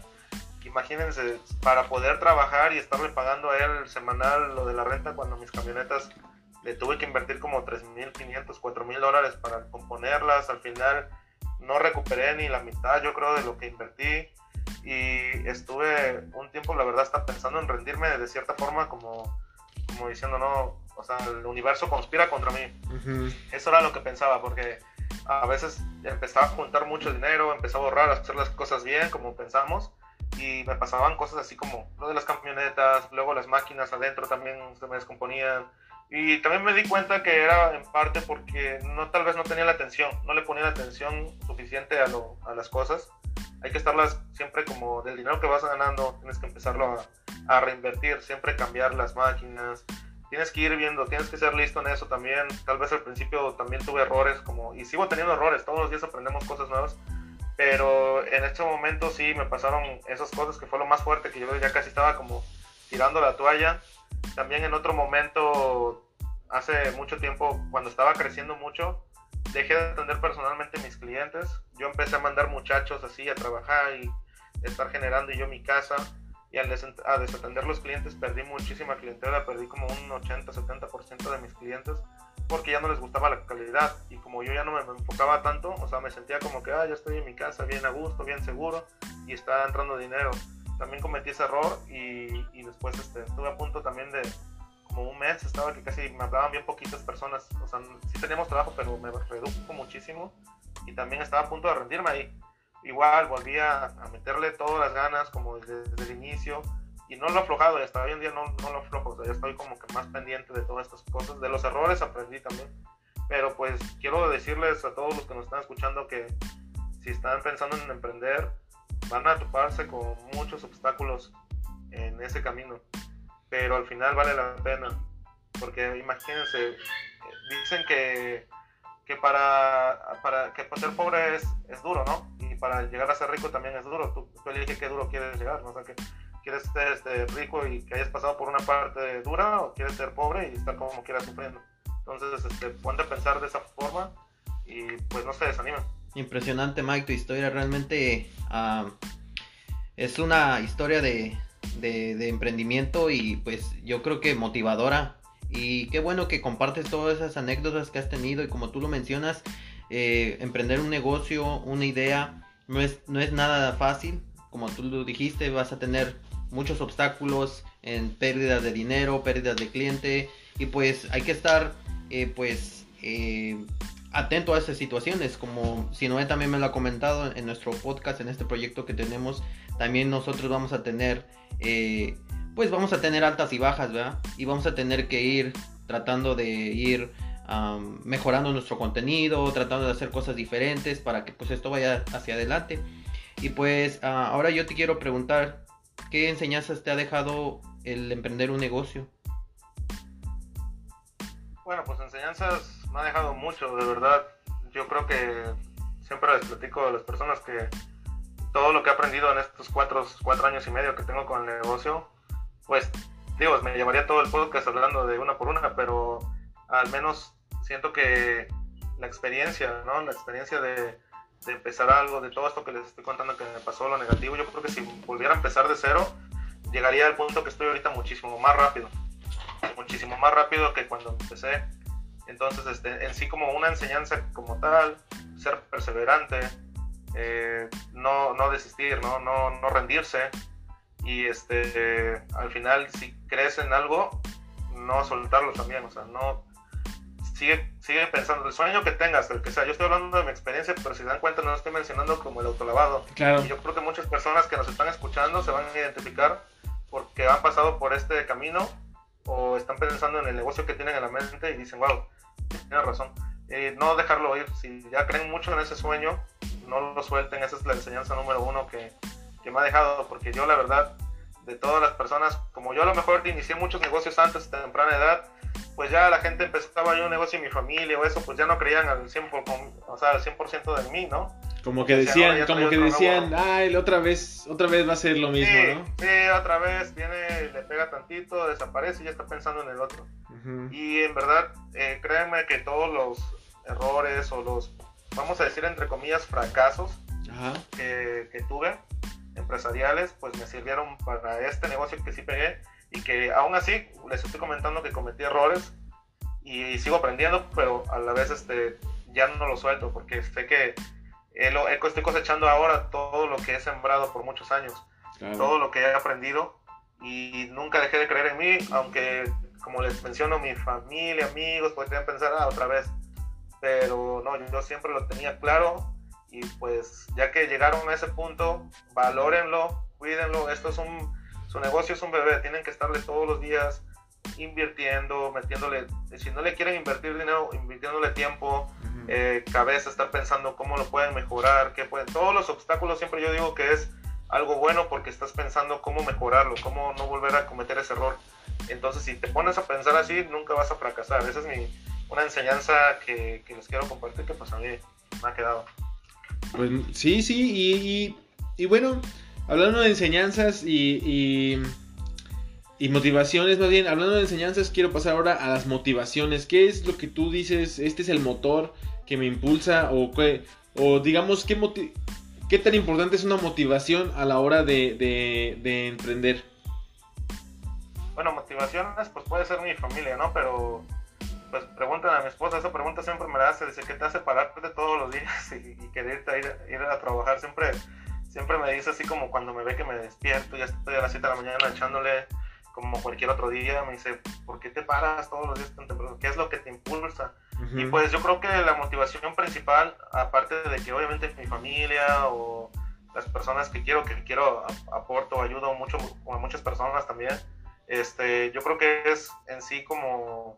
Imagínense, para poder trabajar y estarle pagando a él semanal lo de la renta cuando mis camionetas le tuve que invertir como 3.500, 4.000 dólares para componerlas. Al final no recuperé ni la mitad, yo creo, de lo que invertí. Y estuve un tiempo, la verdad, hasta pensando en rendirme de cierta forma, como, como diciendo, no, o sea, el universo conspira contra mí. Eso era lo que pensaba, porque a veces empezaba a juntar mucho dinero, empezaba a ahorrar, a hacer las cosas bien, como pensamos. Y me pasaban cosas así como lo de las camionetas, luego las máquinas adentro también se me descomponían, Y también me di cuenta que era en parte porque no tal vez no tenía la atención, no le ponía la atención suficiente a, lo, a las cosas. Hay que estarlas siempre como del dinero que vas ganando, tienes que empezarlo a, a reinvertir, siempre cambiar las máquinas, tienes que ir viendo, tienes que ser listo en eso también. Tal vez al principio también tuve errores, como y sigo teniendo errores, todos los días aprendemos cosas nuevas, pero en este momento sí me pasaron esas cosas que fue lo más fuerte, que yo ya casi estaba como tirando la toalla. También en otro momento, hace mucho tiempo, cuando estaba creciendo mucho, dejé de atender personalmente a mis clientes. Yo empecé a mandar muchachos así a trabajar y estar generando yo mi casa. Y al a desatender los clientes perdí muchísima clientela, perdí como un 80-70% de mis clientes porque ya no les gustaba la calidad y como yo ya no me enfocaba tanto, o sea, me sentía como que, ah, ya estoy en mi casa, bien a gusto, bien seguro y está entrando dinero. También cometí ese error y, y después este, estuve a punto también de, como un mes, estaba que casi me hablaban bien poquitas personas, o sea, sí teníamos trabajo, pero me redujo muchísimo y también estaba a punto de rendirme ahí. Igual volví a, a meterle todas las ganas como desde, desde el inicio y no lo he aflojado, y hasta hoy en día no, no lo aflojo, o sea, ya estoy como que más pendiente de todas estas cosas, de los errores aprendí también, pero pues quiero decirles a todos los que nos están escuchando que si están pensando en emprender, van a toparse con muchos obstáculos en ese camino, pero al final vale la pena, porque imagínense, dicen que, que para, para que ser pobre es, es duro, ¿no? Y para llegar a ser rico también es duro, tú, tú eliges qué duro quieres llegar, ¿no? O sea, que ¿Quieres ser este, rico y que hayas pasado por una parte dura o quieres ser pobre y estar como quieras sufriendo? Entonces, este, ponte a pensar de esa forma y pues no se desanimen. Impresionante, Mike, tu historia realmente uh, es una historia de, emprendimiento y pues yo creo que motivadora. Y qué bueno que compartes todas esas anécdotas que has tenido y como tú lo mencionas, eh, emprender un negocio, una idea, no es, no es nada fácil. Como tú lo dijiste, vas a tener muchos obstáculos en pérdidas de dinero, pérdidas de cliente y pues hay que estar eh, pues eh, atento a esas situaciones como si Noé también me lo ha comentado en nuestro podcast en este proyecto que tenemos también nosotros vamos a tener eh, pues vamos a tener altas y bajas ¿verdad? y vamos a tener que ir tratando de ir mejorando nuestro contenido tratando de hacer cosas diferentes para que pues esto vaya hacia adelante y pues uh, ahora yo te quiero preguntar ¿Qué enseñanzas te ha dejado el emprender un negocio? Bueno, pues enseñanzas me ha dejado mucho, de verdad. Yo creo que siempre les platico a las personas que todo lo que he aprendido en estos cuatro, cuatro años y medio que tengo con el negocio, pues digo, me llevaría todo el podcast hablando de una por una, pero al menos siento que la experiencia, ¿no? La experiencia de, de empezar algo, de todo esto que les estoy contando que me pasó lo negativo, yo creo que si volviera a empezar de cero, llegaría al punto que estoy ahorita muchísimo más rápido, muchísimo más rápido que cuando empecé. Entonces, este, en sí como una enseñanza como tal, ser perseverante, eh, no, no desistir, ¿no? No, no rendirse y este, al final si crees en algo, no soltarlo también, o sea, no sigue, sigue pensando, el sueño que tengas, el que sea, yo estoy hablando de mi experiencia, pero si dan cuenta no estoy mencionando como el autolavado. Claro. Y yo creo que muchas personas que nos están escuchando se van a identificar porque han pasado por este camino o están pensando en el negocio que tienen en la mente y dicen, wow, tienes razón. Eh, no dejarlo ir, si ya creen mucho en ese sueño, no lo suelten, esa es la enseñanza número uno que, que me ha dejado, porque yo la verdad, de todas las personas, como yo a lo mejor inicié muchos negocios antes, de temprana edad, pues ya la gente empezaba yo un negocio en mi familia o eso, pues ya no creían al 100%, o sea, al 100 de mí, ¿no? Como que decían, como que decían, ay, otra vez, otra vez va a ser lo mismo, sí, ¿no? Sí, otra vez viene, le pega tantito, desaparece y ya está pensando en el otro. Uh -huh. Y en verdad, eh, créanme que todos los errores o los, vamos a decir entre comillas, fracasos que, que tuve empresariales, pues me sirvieron para este negocio que sí pegué y que aún así les estoy comentando que cometí errores y sigo aprendiendo, pero a la vez este, ya no lo suelto porque sé que lo, estoy cosechando ahora todo lo que he sembrado por muchos años, claro. todo lo que he aprendido y nunca dejé de creer en mí, aunque como les menciono, mi familia, amigos podrían pensar, ah, otra vez, pero no, yo siempre lo tenía claro y pues ya que llegaron a ese punto, valórenlo, cuídenlo, esto es un su negocio es un bebé, tienen que estarle todos los días invirtiendo, metiéndole, si no le quieren invertir dinero, invirtiéndole tiempo, eh, cabeza, estar pensando cómo lo pueden mejorar, qué pueden, todos los obstáculos siempre yo digo que es algo bueno porque estás pensando cómo mejorarlo, cómo no volver a cometer ese error. Entonces, si te pones a pensar así, nunca vas a fracasar. Esa es mi, una enseñanza que, les quiero compartir que pues a mí me ha quedado. Pues sí, sí, y, bueno, hablando de enseñanzas y, y, motivaciones, más bien, hablando de enseñanzas, quiero pasar ahora a las motivaciones. ¿Qué es lo que tú dices? Este es el motor que me impulsa o, o digamos, ¿qué, ¿qué tan importante es una motivación a la hora de, de emprender? Bueno, motivaciones, pues puede ser mi familia, ¿no? Pero pues preguntan a mi esposa, esa pregunta siempre me la hace, dice, ¿qué te hace pararte todos los días y, y querer ir, ir, a trabajar? Siempre, siempre me dice así como cuando me ve que me despierto, ya estoy a las 7 de la mañana echándole como cualquier otro día, me dice, ¿por qué te paras todos los días tan temprano? ¿Qué es lo que te impulsa? Y pues yo creo que la motivación principal, aparte de que obviamente mi familia o las personas que quiero, que quiero aporto, ayudo mucho a muchas personas también, este, yo creo que es en sí como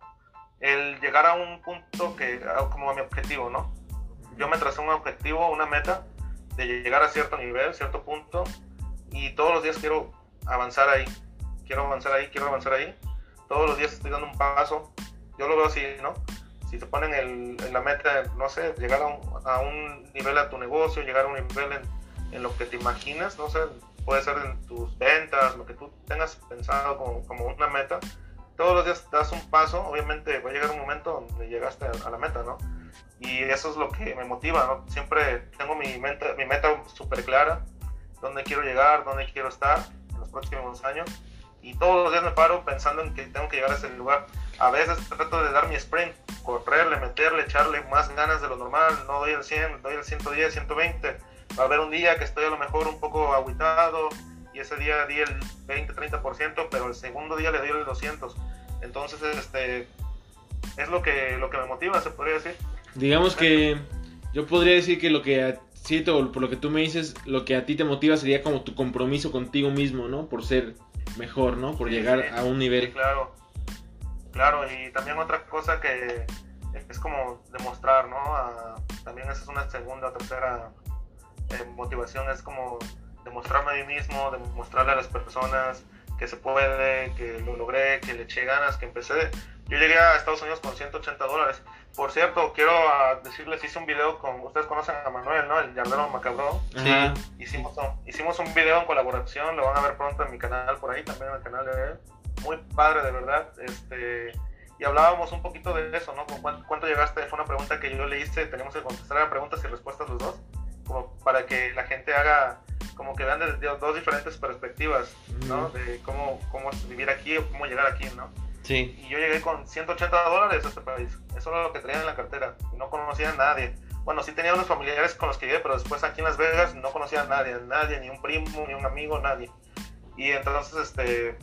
el llegar a un punto que, como a mi objetivo, ¿no? Yo me tracé un objetivo, una meta de llegar a cierto nivel, cierto punto, y todos los días quiero avanzar ahí, quiero avanzar ahí, quiero avanzar ahí. Todos los días estoy dando un paso, yo lo veo así, ¿no? Si te ponen el, en la meta, no sé, llegar a un, a un, nivel a tu negocio, llegar a un nivel en, en, lo que te imaginas, no sé, puede ser en tus ventas, lo que tú tengas pensado como, como una meta, todos los días das un paso, obviamente va a llegar un momento donde llegaste a la meta, ¿no? Y eso es lo que me motiva, ¿no? Siempre tengo mi, meta, mi meta súper clara, dónde quiero llegar, dónde quiero estar en los próximos años. Y todos los días me paro pensando en que tengo que llegar a ese lugar. A veces trato de dar mi sprint, correrle, meterle, echarle más ganas de lo normal. No doy el 100, doy el 110, 120. Va a haber un día que estoy a lo mejor un poco aguitado, y ese día di el 20-30%, pero el segundo día le di el 200%. Entonces, este, es lo que, lo que me motiva, se podría decir. Digamos que yo podría decir que lo que siento, por lo que tú me dices, lo que a ti te motiva sería como tu compromiso contigo mismo, ¿no? Por ser mejor, ¿no? Por llegar a un nivel. claro, claro, y también otra cosa que es como demostrar, ¿no? también esa es una segunda tercera eh, motivación, es como demostrarme a mí mismo, demostrarle a las personas que se puede, que lo logré, que le eché ganas, que empecé. Yo llegué a Estados Unidos con 180 dólares. Por cierto, quiero ah, decirles, hice un video con, ustedes conocen a Manuel, ¿no? El Yardero Macabro. Sí. Hicimos, hicimos un video en colaboración, lo van a ver pronto en mi canal, por ahí también en el canal de él. Muy padre, de verdad. Este, y hablábamos un poquito de eso, ¿no? ¿Cuánto, ¿Cuánto llegaste? Fue una pregunta que yo le hice, tenemos que contestar a preguntas y respuestas los dos, como para que la gente haga como que vean desde dos diferentes perspectivas, ¿no? De cómo, cómo vivir aquí o cómo llegar aquí, ¿no? Y yo llegué con 180 dólares a este país. Eso era lo que traía en la cartera. No conocía a nadie. Bueno, sí tenía unos familiares con los que llegué, pero después aquí en Las Vegas no conocía a nadie. Nadie, ni un primo, ni un amigo, nadie. Y entonces, este,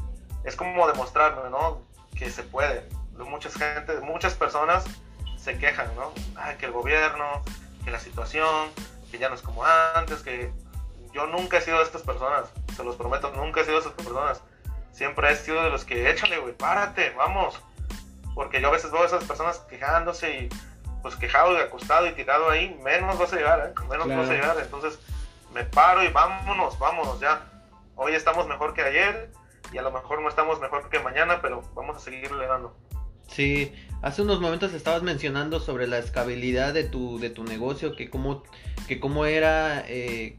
es como demostrarme, ¿no? Que se puede. Muchas gente, muchas personas se quejan, ¿no? Ay, que el gobierno, que la situación, que ya no es como antes, que yo nunca he sido de estas personas, se los prometo, nunca he sido de estas personas. Siempre he sido de los que, échale, güey, párate, vamos. Porque yo a veces veo a esas personas quejándose y pues quejado y acostado y tirado ahí, menos vas a llegar, ¿eh? menos vas a llegar. Entonces me paro y vámonos, vámonos ya. Hoy estamos mejor que ayer y a lo mejor no estamos mejor que mañana, pero vamos a seguir dando. Sí, hace unos momentos estabas mencionando sobre la escalabilidad de tu, de tu negocio, que cómo, que cómo era eh,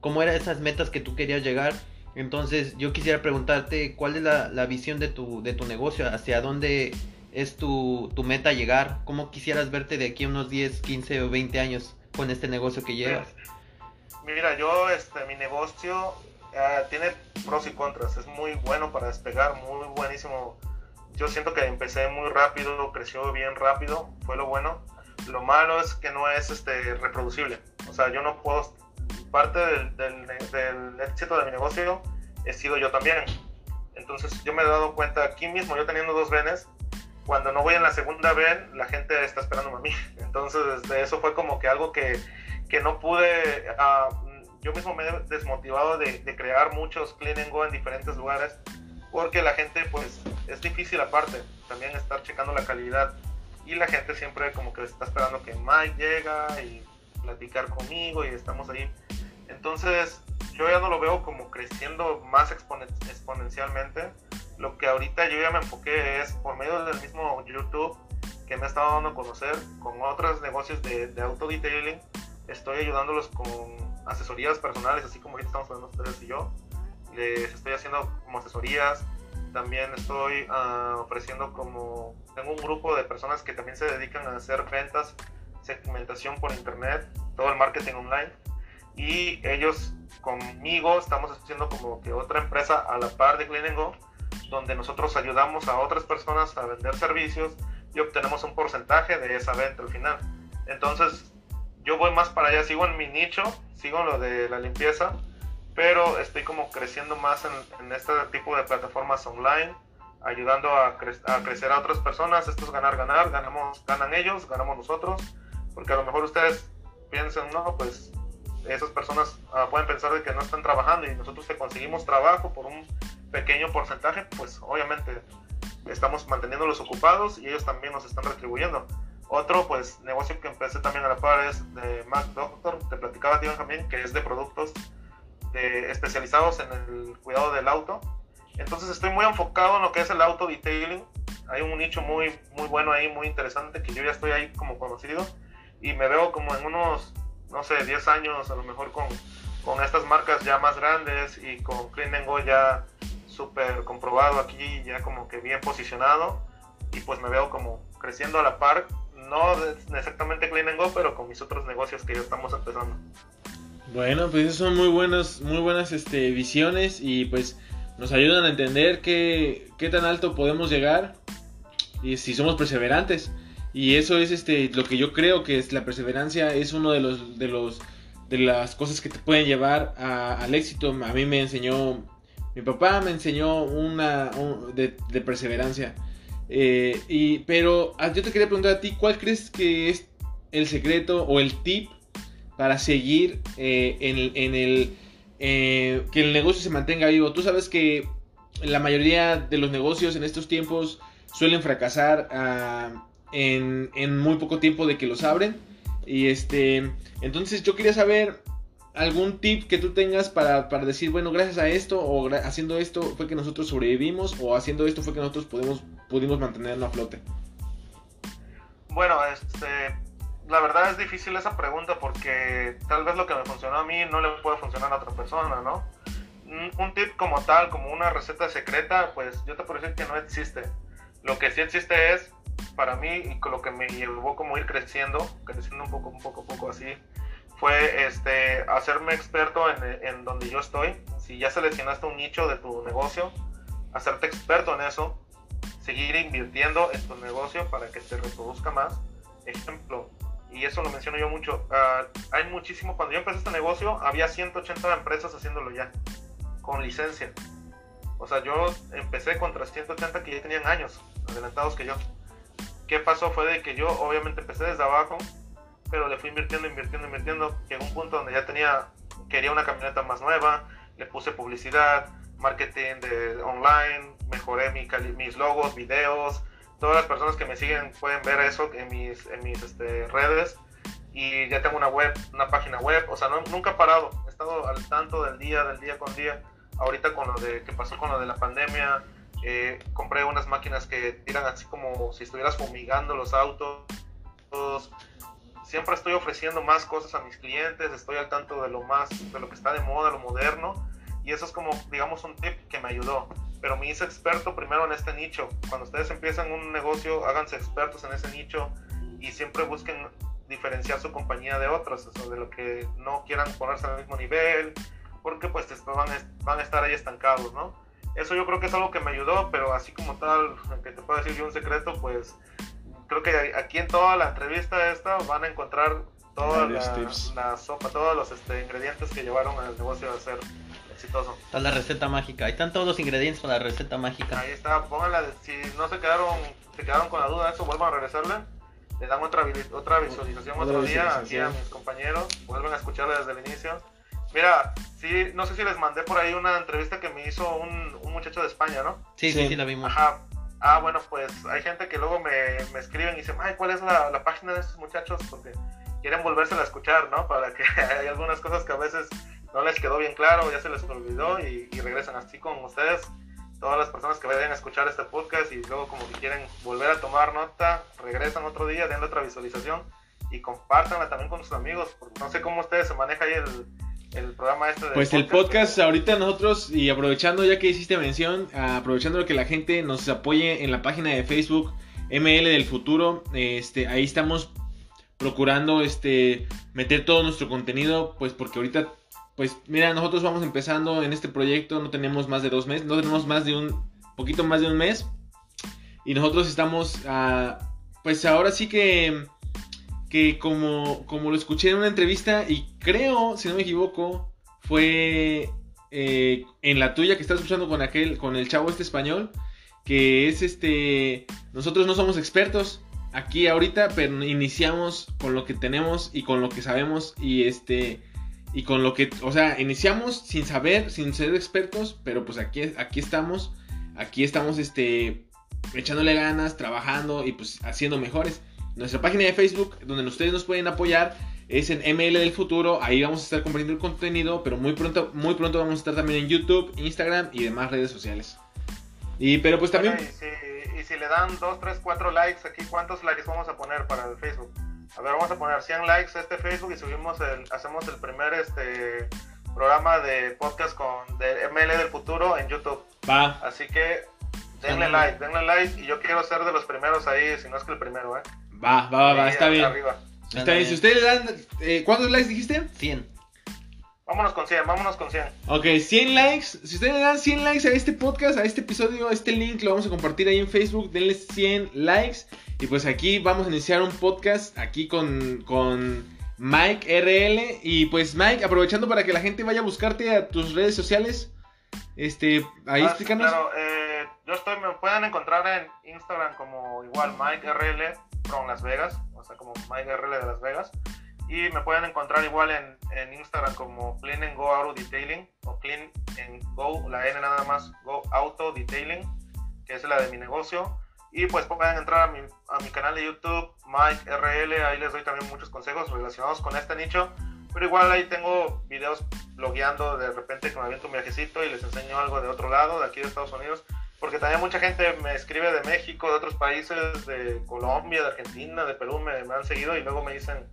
cómo eran esas metas que tú querías llegar. Entonces yo quisiera preguntarte cuál es la, visión de tu, de tu negocio, hacia dónde es tu, meta llegar, cómo quisieras verte de aquí a unos 10, 15 o 20 años con este negocio que llevas. Mira, yo, este, mi negocio eh, tiene pros y contras, es muy bueno para despegar, muy buenísimo. Yo siento que empecé muy rápido, creció bien rápido, fue lo bueno. Lo malo es que no es este, reproducible. O sea, yo no puedo parte del, éxito de mi negocio he sido yo también. Entonces yo me he dado cuenta aquí mismo, yo teniendo dos venes, cuando no voy en la segunda ven, la gente está esperando a mí. Entonces de eso fue como que algo que, que no pude, uh, yo mismo me he desmotivado de, de, crear muchos clean and go en diferentes lugares, porque la gente pues es difícil aparte, también estar checando la calidad y la gente siempre como que está esperando que Mike llega y platicar conmigo y estamos ahí. Entonces yo ya no lo veo como creciendo más exponencialmente. Lo que ahorita yo ya me enfoqué es por medio del mismo YouTube que me ha estado dando a conocer con otros negocios de, de auto detailing. Estoy ayudándolos con asesorías personales, así como ahorita estamos hablando ustedes y yo. Les estoy haciendo como asesorías. También estoy uh, ofreciendo como... Tengo un grupo de personas que también se dedican a hacer ventas, segmentación por internet, todo el marketing online. Y ellos conmigo estamos haciendo como que otra empresa a la par de Clean Go, donde nosotros ayudamos a otras personas a vender servicios y obtenemos un porcentaje de esa venta al final. Entonces, yo voy más para allá, sigo en mi nicho, sigo en lo de la limpieza, pero estoy como creciendo más en, este tipo de plataformas online, ayudando a, crecer a otras personas. Esto es ganar, ganar, ganamos, ganan ellos, ganamos nosotros, porque a lo mejor ustedes piensan, no, pues esas personas ah, pueden pensar de que no están trabajando y nosotros que conseguimos trabajo por un pequeño porcentaje, pues obviamente estamos manteniéndolos ocupados y ellos también nos están retribuyendo. Otro pues negocio que empecé también a la par es de Mac Doctor, te platicaba tío también, que es de productos de, especializados en el cuidado del auto. Entonces estoy muy enfocado en lo que es el auto detailing. Hay un nicho muy, muy bueno ahí, muy interesante, que yo ya estoy ahí como conocido y me veo como en unos, no sé, 10 años a lo mejor con, con estas marcas ya más grandes y con Clean Go ya súper comprobado aquí, ya como que bien posicionado y pues me veo como creciendo a la par, no exactamente Clean Go, pero con mis otros negocios que ya estamos empezando. Bueno, pues son muy buenas, muy buenas este, visiones y pues nos ayudan a entender qué, qué tan alto podemos llegar y si somos perseverantes. Y eso es este lo que yo creo que es la perseverancia es uno de los de los de las cosas que te pueden llevar al éxito. A mí me enseñó mi papá me enseñó una de, perseverancia. Eh, y, pero ah, yo te quería preguntar a ti, ¿cuál crees que es el secreto o el tip para seguir eh, en, el eh, que el negocio se mantenga vivo? Tú sabes que la mayoría de los negocios en estos tiempos suelen fracasar ah, en, muy poco tiempo de que los abren. Y este, entonces yo quería saber algún tip que tú tengas para, decir, bueno, gracias a esto o haciendo esto fue que nosotros sobrevivimos o haciendo esto fue que nosotros pudimos, pudimos mantenernos a flote? Bueno, este, la verdad es difícil esa pregunta porque tal vez lo que me funcionó a mí no le puede funcionar a otra persona, ¿no? Un tip como tal, como una receta secreta, pues yo te puedo decir que no existe. Lo que sí existe es, para mí, y con lo que me llevó como ir creciendo, creciendo un poco, un poco, un poco así, fue este, hacerme experto en, en, donde yo estoy. Si ya seleccionaste un nicho de tu negocio, hacerte experto en eso, seguir invirtiendo en tu negocio para que te reproduzca más. Ejemplo, y eso lo menciono yo mucho, uh, hay muchísimo, cuando yo empecé este negocio, había 180 empresas haciéndolo ya, con licencia. O sea, yo empecé contra 180 que ya tenían años adelantados que yo. ¿Qué pasó? Fue de que yo obviamente empecé desde abajo, pero le fui invirtiendo, invirtiendo, invirtiendo. Llegó un punto donde ya tenía, quería una camioneta más nueva, le puse publicidad, marketing de online, mejoré mi, mis logos, videos. Todas las personas que me siguen pueden ver eso en mis, en mis este, redes. Y ya tengo una web, una página web. O sea, nunca he parado. He estado al tanto del día, del día con día. Ahorita con lo de que pasó con lo de la pandemia, eh, compré unas máquinas que tiran así como si estuvieras fumigando los autos siempre estoy ofreciendo más cosas a mis clientes, estoy al tanto de lo más, de lo que está de moda, lo moderno, y eso es como, digamos, un tip que me ayudó. Pero me hice experto primero en este nicho. Cuando ustedes empiezan un negocio, háganse expertos en ese nicho y siempre busquen diferenciar su compañía de otros, de lo que no quieran ponerse al mismo nivel, porque pues van, van a estar ahí estancados, ¿no? Eso yo creo que es algo que me ayudó, pero así como tal, que te puedo decir yo un secreto, pues creo que aquí en toda la entrevista esta van a encontrar toda la, sopa, todos los este, ingredientes que llevaron al negocio a ser exitoso. Está la receta mágica, ahí están todos los ingredientes para la receta mágica. Ahí está, pónganla, si no se quedaron, se quedaron con la duda de eso, vuelvan a regresarle. Le dan otra, otra visualización otro día aquí a mis compañeros, vuelven a escucharla desde el inicio. Mira, sí, no sé si les mandé por ahí una entrevista que me hizo un, un muchacho de España, ¿no? Sí, sí, sí, la vimos. Ajá, Ah, bueno, pues hay gente que luego me, me escriben y dicen, ay, ¿cuál es la, la página de estos muchachos? Porque quieren volvérsela a escuchar, ¿no? Para que hay algunas cosas que a veces no les quedó bien claro, ya se les olvidó y, y regresan así con ustedes todas las personas que vayan a escuchar este podcast y luego como que quieren volver a tomar nota, regresan otro día, den otra visualización y compártanla también con sus amigos, porque no sé cómo ustedes se maneja ahí el, el programa este de Pues el podcast ahorita nosotros, y aprovechando ya que hiciste mención, aprovechando que la gente nos apoye en la página de Facebook ML del futuro, este, ahí estamos procurando este meter todo nuestro contenido, pues porque ahorita pues mira, nosotros vamos empezando en este proyecto, no tenemos más de dos meses, no tenemos más de un poquito más de un mes. Y nosotros estamos, uh, pues ahora sí que, que como, como lo escuché en una entrevista y creo, si no me equivoco, fue eh, en la tuya que estás escuchando con aquel, con el chavo este español, que es este, nosotros no somos expertos aquí ahorita, pero iniciamos con lo que tenemos y con lo que sabemos y este y con lo que, o sea, iniciamos sin saber, sin ser expertos, pero pues aquí, aquí estamos, aquí estamos, este, echándole ganas, trabajando y pues haciendo mejores. Nuestra página de Facebook, donde ustedes nos pueden apoyar, es en ML del futuro. Ahí vamos a estar compartiendo el contenido, pero muy pronto, muy pronto vamos a estar también en YouTube, Instagram y demás redes sociales. Y pero pues también. y, si, y si le dan 2, 3, 4 likes aquí, ¿cuántos likes vamos a poner para el Facebook? A ver, vamos a poner 100 likes a este Facebook y subimos el, hacemos el primer este programa de podcast con de ML del futuro en YouTube. Va. Así que denle like, denle like y yo quiero ser de los primeros ahí, si no es que el primero, ¿eh? Va, va, va, está bien. Está bien. Si ustedes le dan, eh, ¿cuántos likes dijiste? 100. Vámonos con 100, vámonos con 100. Ok, 100 likes. Si ustedes le dan 100 likes a este podcast, a este episodio, a este link, lo vamos a compartir ahí en Facebook. Denle 100 likes. Y pues aquí vamos a iniciar un podcast aquí con, con Mike RL. Y pues Mike, aprovechando para que la gente vaya a buscarte a tus redes sociales. Este, ahí Ah, explícanos. Claro, eh, yo estoy, me pueden encontrar en Instagram como igual Mike RL from Las Vegas, o sea, como Mike RL de Las Vegas. Y me pueden encontrar igual en, en Instagram como Clean and Go Auto Detailing o Clean and Go, la N nada más, Go Auto Detailing, que es la de mi negocio. Y pues pueden entrar a mi, a mi canal de YouTube, Mike RL, ahí les doy también muchos consejos relacionados con este nicho. Pero igual ahí tengo videos blogueando de repente que me aviento un viajecito y les enseño algo de otro lado, de aquí de Estados Unidos. Porque también mucha gente me escribe de México, de otros países, de Colombia, de Argentina, de Perú, me, me han seguido y luego me dicen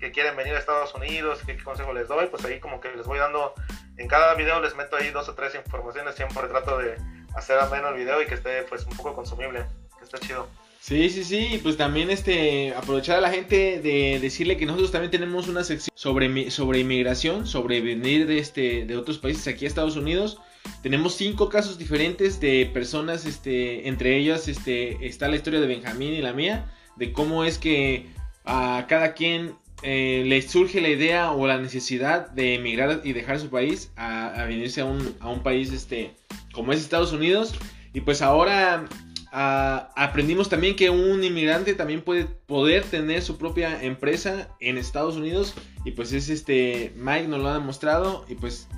que quieren venir a Estados Unidos, qué consejo les doy, pues ahí como que les voy dando, en cada video les meto ahí dos o tres informaciones, siempre trato de hacer ameno el video y que esté pues un poco consumible, que esté chido. Sí, sí, sí, pues también este aprovechar a la gente de decirle que nosotros también tenemos una sección sobre sobre inmigración, sobre venir de este de otros países aquí a Estados Unidos. Tenemos cinco casos diferentes de personas, este, entre ellas este está la historia de Benjamín y la mía, de cómo es que a cada quien eh, le surge la idea o la necesidad de emigrar y dejar su país a, a venirse a un, a un país este como es Estados Unidos. Y pues ahora Ah, aprendimos también que un inmigrante también puede poder tener su propia empresa en Estados Unidos y pues es este Mike nos lo ha demostrado y pues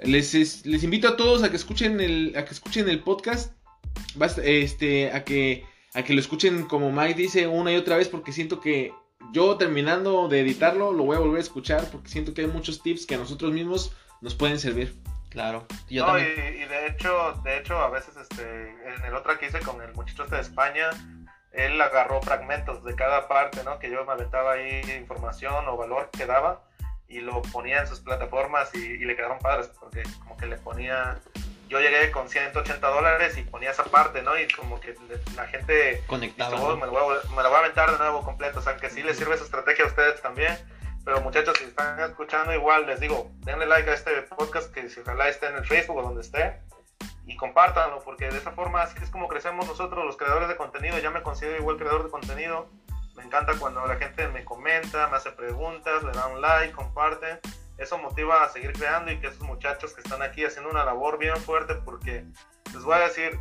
les, es- les invito a todos a que escuchen el a que escuchen el podcast Basta- este a que a que lo escuchen como Mike dice una y otra vez porque siento que yo terminando de editarlo lo voy a volver a escuchar porque siento que hay muchos tips que a nosotros mismos nos pueden servir. Claro. Yo No, y de hecho, de hecho, a veces este, en el otro que hice con el muchacho este de España, él agarró fragmentos de cada parte, ¿no? Que yo me aventaba ahí información o valor que daba y lo ponía en sus plataformas y, y le quedaron padres porque como que le ponía, yo llegué con 180 dólares y ponía esa parte, ¿no? Y como que la gente Conectaba. "Oh, ¿no? me, lo voy a, me lo voy a aventar de nuevo completo. O sea, que sí les sirve esa estrategia a ustedes también. Pero muchachos, si están escuchando igual, les digo, denle like a este podcast que si ojalá esté en el Facebook o donde esté. Y compártanlo, porque de esa forma así es como crecemos nosotros, los creadores de contenido. Ya me considero igual creador de contenido. Me encanta cuando la gente me comenta, me hace preguntas, le da un like, comparte. Eso motiva a seguir creando y que esos muchachos que están aquí haciendo una labor bien fuerte, porque les voy a decir,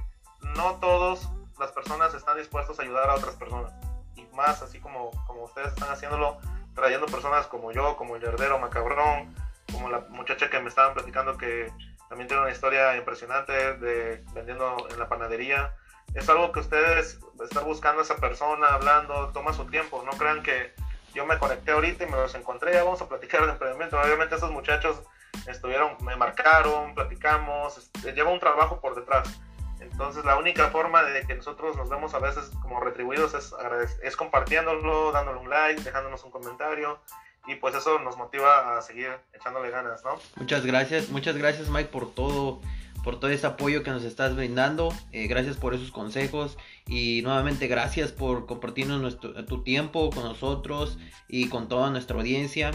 no todos las personas están dispuestos a ayudar a otras personas. Y más así como, como ustedes están haciéndolo, trayendo personas como yo, como el Yardero Macabrón, como la muchacha que me estaban platicando que también tiene una historia impresionante de vendiendo en la panadería. Es algo que ustedes están buscando a esa persona, hablando, toma su tiempo. No crean que yo me conecté ahorita y me los encontré, ya vamos a platicar de emprendimiento. Obviamente esos muchachos estuvieron, me marcaron, platicamos, este, lleva un trabajo por detrás. Entonces la única forma de que nosotros nos vemos a veces como retribuidos es, es compartiéndolo, dándole un like, dejándonos un comentario y pues eso nos motiva a seguir echándole ganas, ¿no? Muchas gracias, muchas gracias Mike por todo, por todo ese apoyo que nos estás brindando, eh, gracias por esos consejos y nuevamente gracias por compartirnos tu tiempo con nosotros y con toda nuestra audiencia.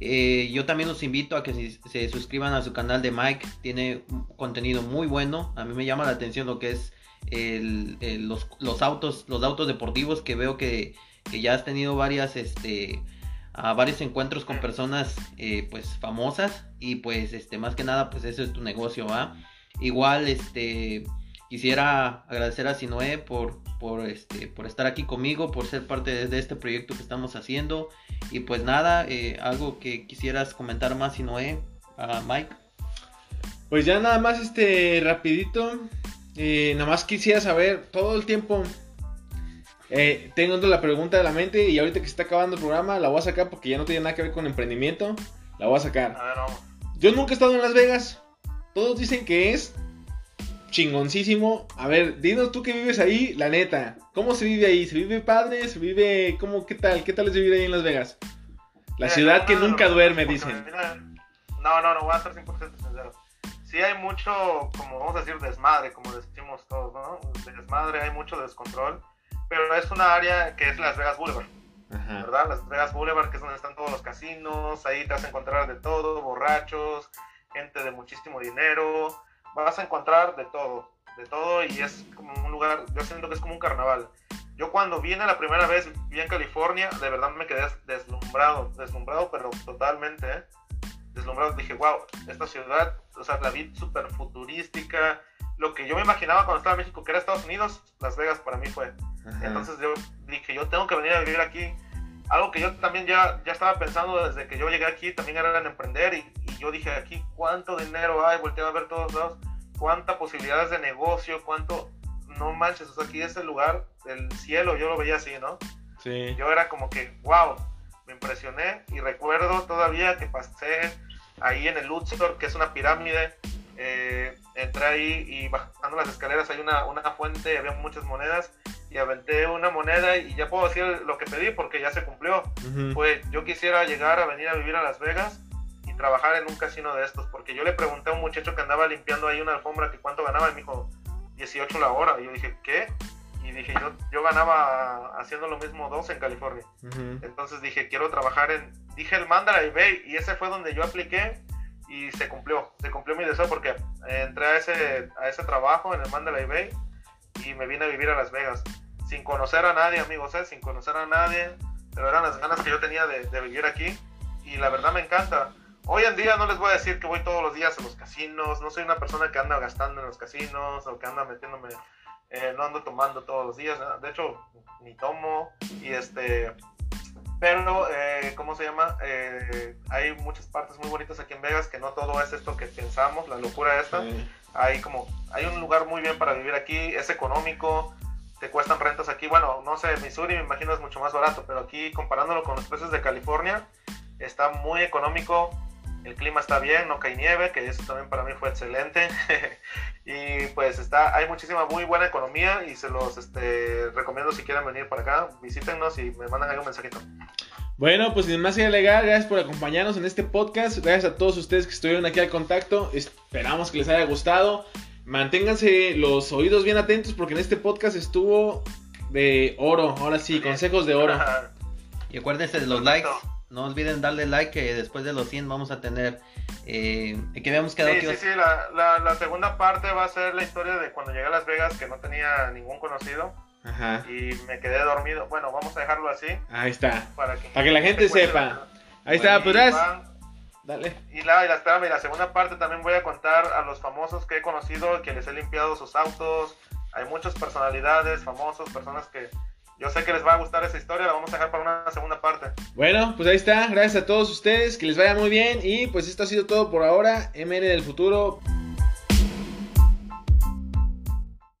Eh, yo también los invito a que se, suscriban a su canal de Mike. Tiene contenido muy bueno. A mí me llama la atención lo que es los, autos, los autos deportivos que veo que, ya has tenido varias, este, varios encuentros con personas, eh, pues famosas y pues, este, más que nada, pues eso es tu negocio, ¿va? Igual, este, quisiera agradecer a Sinoé por, por, este, por estar aquí conmigo, por ser parte de, este proyecto que estamos haciendo. Y pues nada, eh, algo que quisieras comentar más, Sinoé, a Mike. Pues ya nada más, este, rapidito. Eh, nada más quisiera saber todo el tiempo. Eh, tengo la pregunta de la mente y ahorita que se está acabando el programa la voy a sacar porque ya no tiene nada que ver con emprendimiento. La voy a sacar. Yo nunca he estado en Las Vegas. Todos dicen que es chingoncísimo. A ver, dinos tú que vives ahí, la neta. ¿Cómo se vive ahí? ¿Se vive padre? ¿Se vive cómo? ¿Qué tal? ¿Qué tal es vivir ahí en Las Vegas? La ciudad que nunca duerme, dicen. no, no, no, voy a ser 100% sincero. Sí hay mucho, como vamos a decir, desmadre, como decimos todos, ¿no? Desmadre, hay mucho descontrol. Pero es una área que es Las Vegas Boulevard. ¿Verdad? Las Vegas Boulevard, que es donde están todos los casinos. Ahí te vas a encontrar de todo, borrachos, gente de muchísimo dinero vas a encontrar de todo, de todo y es como un lugar, yo siento que es como un carnaval. Yo cuando vine la primera vez, vi en California, de verdad me quedé deslumbrado, deslumbrado, pero totalmente, ¿eh? deslumbrado. Dije, wow, esta ciudad, o sea, la vi súper futurística. Lo que yo me imaginaba cuando estaba en México, que era Estados Unidos, Las Vegas para mí fue. Entonces yo dije, yo tengo que venir a vivir aquí. Algo que yo también ya, ya estaba pensando desde que yo llegué aquí, también era en emprender. Y, y yo dije, aquí, ¿cuánto dinero hay? Volteé a ver todos lados cuántas posibilidades de negocio, cuánto, no manches, o sea, aquí es el lugar del cielo, yo lo veía así, ¿no? Sí. Yo era como que, wow, me impresioné y recuerdo todavía que pasé ahí en el Luxor, que es una pirámide, eh, entré ahí y bajando las escaleras hay una, una fuente y había muchas monedas y aventé una moneda y ya puedo decir lo que pedí porque ya se cumplió. Pues yo quisiera llegar a venir a vivir a Las Vegas trabajar en un casino de estos, porque yo le pregunté a un muchacho que andaba limpiando ahí una alfombra que cuánto ganaba y me dijo 18 la hora. Y yo dije, ¿qué? Y dije, yo, yo ganaba haciendo lo mismo dos en California. Entonces dije, quiero trabajar en, dije el Mandalay Bay y ese fue donde yo apliqué y se cumplió, se cumplió mi deseo porque entré a ese, a ese trabajo en el Mandalay Bay y me vine a vivir a Las Vegas sin conocer a nadie, amigos, ¿eh? sin conocer a nadie, pero eran las ganas que yo tenía de, de vivir aquí y la verdad me encanta. Hoy en día no les voy a decir que voy todos los días a los casinos, no soy una persona que anda gastando en los casinos o que anda metiéndome, eh, no ando tomando todos los días, de hecho ni tomo y este, pero eh, ¿cómo se llama? Eh, hay muchas partes muy bonitas aquí en Vegas que no todo es esto que pensamos, la locura esta, hay como, hay un lugar muy bien para vivir aquí, es económico, te cuestan rentas aquí, bueno, no sé, Missouri me imagino es mucho más barato, pero aquí comparándolo con los precios de California, está muy económico, el clima está bien, no cae nieve, que eso también para mí fue excelente. y pues está, hay muchísima muy buena economía y se los este, recomiendo si quieren venir para acá, visítenos y me mandan ahí un mensajito. Bueno, pues sin más que legal, gracias por acompañarnos en este podcast. Gracias a todos ustedes que estuvieron aquí al contacto. Esperamos que les haya gustado. Manténganse los oídos bien atentos porque en este podcast estuvo de oro. Ahora sí, consejos de oro. y acuérdense de los likes. No olviden darle like que después de los 100 vamos a tener... Eh, que habíamos quedado... Sí, sí, sí, la, la, segunda parte va a ser la historia de cuando llegué a Las Vegas que no tenía ningún conocido. Ajá. Y me quedé dormido. Bueno, vamos a dejarlo así. Ahí está. Para que, la gente sepa. Ahí está, pues Dale. Y la, y la, y la segunda parte también voy a contar a los famosos que he conocido, que les he limpiado sus autos. Hay muchas personalidades, famosos, personas que yo sé que les va a gustar esa historia, la vamos a dejar para una segunda parte. Bueno, pues ahí está. Gracias a todos ustedes, que les vaya muy bien. Y pues esto ha sido todo por ahora. MN del futuro.